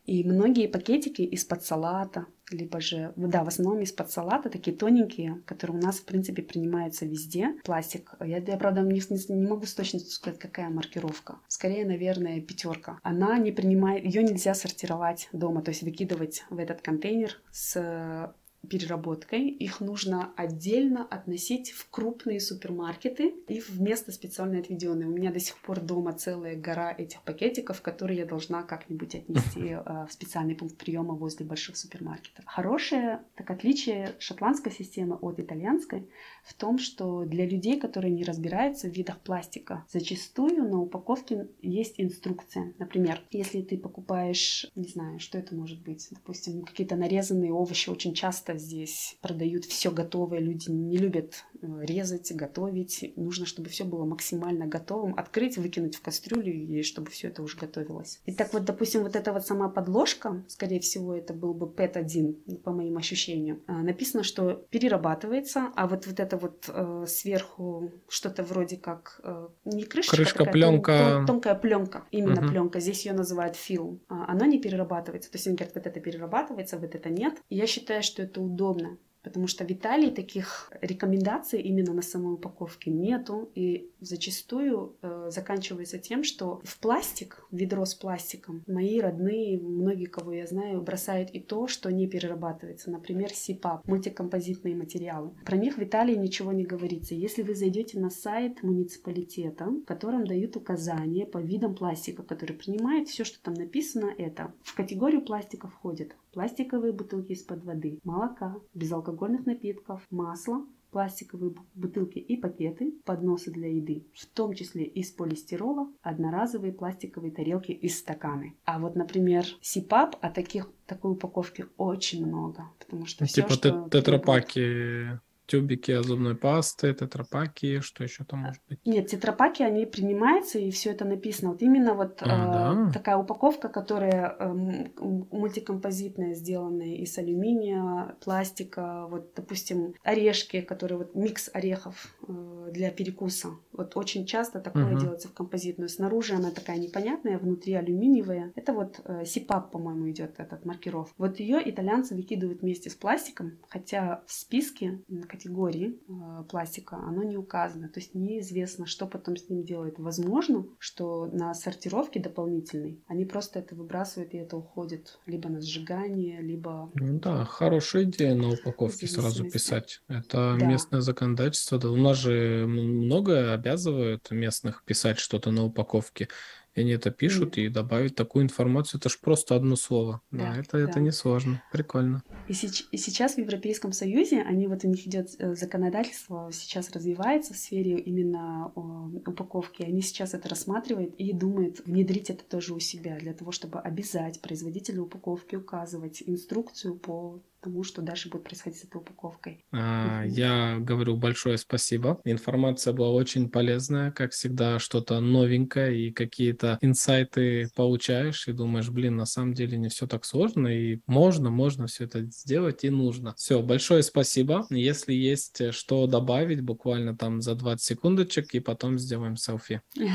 Speaker 11: И многие пакетики из-под салата, либо же, да, в основном из-под салата, такие тоненькие, которые у нас, в принципе, принимаются везде. Пластик. Я, я правда, не, не, могу с точностью сказать, какая маркировка. Скорее, наверное, пятерка. Она не принимает, ее нельзя сортировать дома, то есть выкидывать в этот контейнер с переработкой. Их нужно отдельно относить в крупные супермаркеты и в место специально отведенное. У меня до сих пор дома целая гора этих пакетиков, которые я должна как-нибудь отнести э, в специальный пункт приема возле больших супермаркетов. Хорошее так отличие шотландской системы от итальянской в том, что для людей, которые не разбираются в видах пластика, зачастую на упаковке есть инструкция. Например, если ты покупаешь, не знаю, что это может быть, допустим, какие-то нарезанные овощи очень часто здесь продают все готовое, люди не любят э, резать, готовить. Нужно, чтобы все было максимально готовым. Открыть, выкинуть в кастрюлю, и чтобы все это уже готовилось. И так вот, допустим, вот эта вот сама подложка, скорее всего, это был бы PET-1, по моим ощущениям, а, написано, что перерабатывается, а вот, вот это вот э, сверху что-то вроде как э, не крышка,
Speaker 8: крышка такая, пленка,
Speaker 11: тон, тон, тонкая пленка, именно угу. пленка. Здесь ее называют фильм. А, она не перерабатывается. То есть они говорят, вот это перерабатывается, вот это нет. И я считаю, что это удобно, потому что в Италии таких рекомендаций именно на самой упаковке нету, и зачастую э, заканчивается тем, что в пластик, в ведро с пластиком, мои родные, многие, кого я знаю, бросают и то, что не перерабатывается, например, СИПАП, мультикомпозитные материалы. Про них в Италии ничего не говорится. Если вы зайдете на сайт муниципалитета, в котором дают указания по видам пластика, который принимает все, что там написано, это в категорию пластика входит пластиковые бутылки из-под воды, молока, безалкогольных напитков, масло, пластиковые бутылки и пакеты, подносы для еды, в том числе из полистирола, одноразовые пластиковые тарелки и стаканы. А вот, например, СИПАП, а таких такой упаковки очень много, потому что
Speaker 8: типа все, что тетрапаки тюбики зубной пасты, тетрапаки, что еще там может быть?
Speaker 11: Нет, тетрапаки, они принимаются, и все это написано. Вот именно вот а, э, да? такая упаковка, которая э, мультикомпозитная, сделанная из алюминия, пластика, вот, допустим, орешки, которые вот микс орехов э, для перекуса. Вот очень часто такое угу. делается в композитную. Снаружи она такая непонятная, внутри алюминиевая. Это вот э, СИПАП, по-моему, идет этот маркировка. Вот ее итальянцы выкидывают вместе с пластиком, хотя в списке, категории э, пластика, оно не указано. То есть неизвестно, что потом с ним делают. Возможно, что на сортировке дополнительной они просто это выбрасывают и это уходит либо на сжигание, либо...
Speaker 8: Ну да, хорошая идея на упаковке сразу писать. Это да. местное законодательство. Да, у нас же многое обязывает местных писать что-то на упаковке. И они это пишут, и добавить такую информацию, это же просто одно слово. Да, да это, да. это не сложно. Прикольно.
Speaker 11: И, сеч- и сейчас в Европейском Союзе, они вот у них идет э, законодательство, сейчас развивается в сфере именно упаковки. Они сейчас это рассматривают и думают внедрить это тоже у себя, для того, чтобы обязать производителя упаковки указывать инструкцию по тому, что дальше будет происходить с этой упаковкой.
Speaker 8: А, я говорю большое спасибо. Информация была очень полезная, как всегда, что-то новенькое и какие-то инсайты получаешь и думаешь, блин, на самом деле не все так сложно и можно, можно все это сделать и нужно. Все, большое спасибо. Если есть что добавить, буквально там за 20 секундочек и потом сделаем селфи.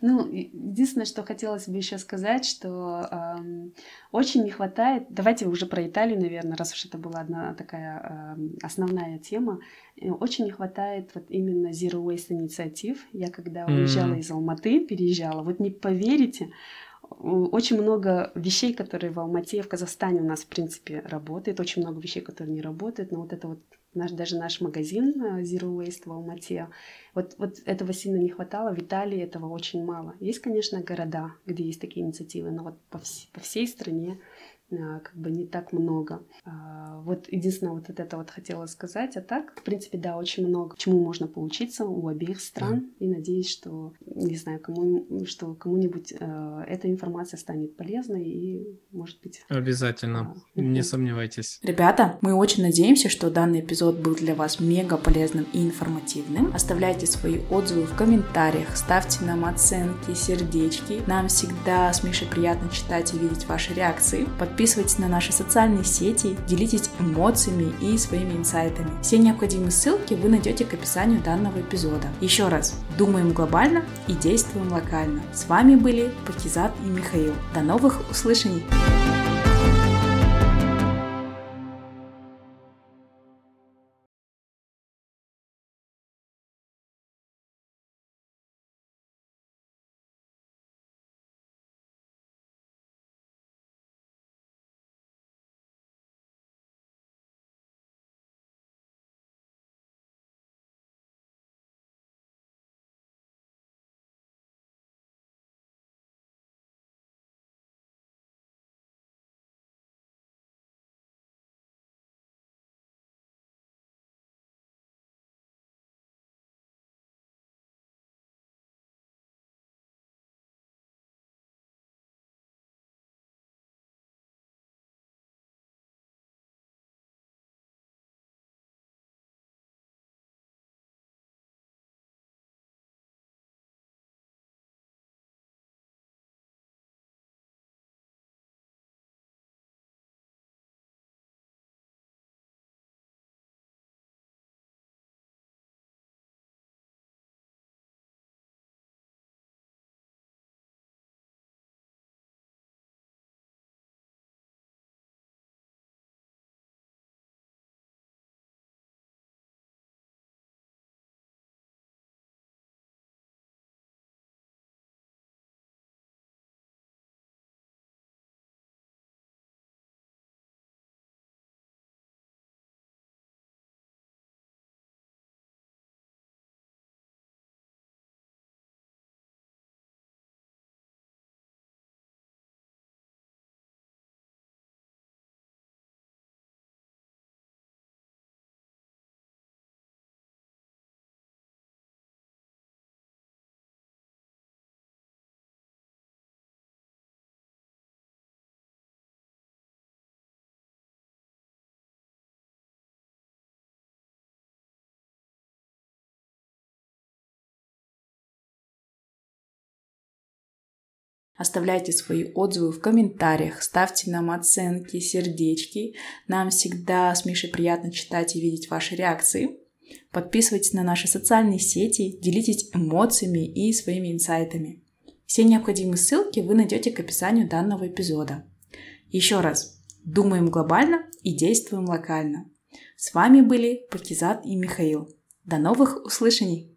Speaker 11: Ну, единственное, что хотелось бы еще сказать, что очень не хватает, давайте уже про Италию, наверное, раз уж это была одна такая э, основная тема, очень не хватает вот именно Zero Waste инициатив. Я когда уезжала mm-hmm. из Алматы, переезжала, вот не поверите, очень много вещей, которые в Алмате, в Казахстане у нас, в принципе, работает, очень много вещей, которые не работают, но вот это вот наш, даже наш магазин э, Zero Waste в Алмате, вот, вот этого сильно не хватало, в Италии этого очень мало. Есть, конечно, города, где есть такие инициативы, но вот по, вс- по всей стране как бы не так много. А, вот единственное, вот это вот хотела сказать. А так, в принципе, да, очень много чему можно поучиться у обеих стран. Да. И надеюсь, что, не знаю, кому, что кому-нибудь э, эта информация станет полезной и, может быть...
Speaker 8: Обязательно, а, не сомневайтесь.
Speaker 7: Ребята, мы очень надеемся, что данный эпизод был для вас мега полезным и информативным. Оставляйте свои отзывы в комментариях, ставьте нам оценки, сердечки. Нам всегда с Мишей приятно читать и видеть ваши реакции. Подписывайтесь Подписывайтесь на наши социальные сети, делитесь эмоциями и своими инсайтами. Все необходимые ссылки вы найдете к описанию данного эпизода. Еще раз, думаем глобально и действуем локально. С вами были Пакизат и Михаил. До новых услышаний! Оставляйте свои отзывы в комментариях, ставьте нам оценки, сердечки. Нам всегда с Мишей приятно читать и видеть ваши реакции. Подписывайтесь на наши социальные сети, делитесь эмоциями и своими инсайтами. Все необходимые ссылки вы найдете к описанию данного эпизода. Еще раз, думаем глобально и действуем локально. С вами были Пакизат и Михаил. До новых услышаний!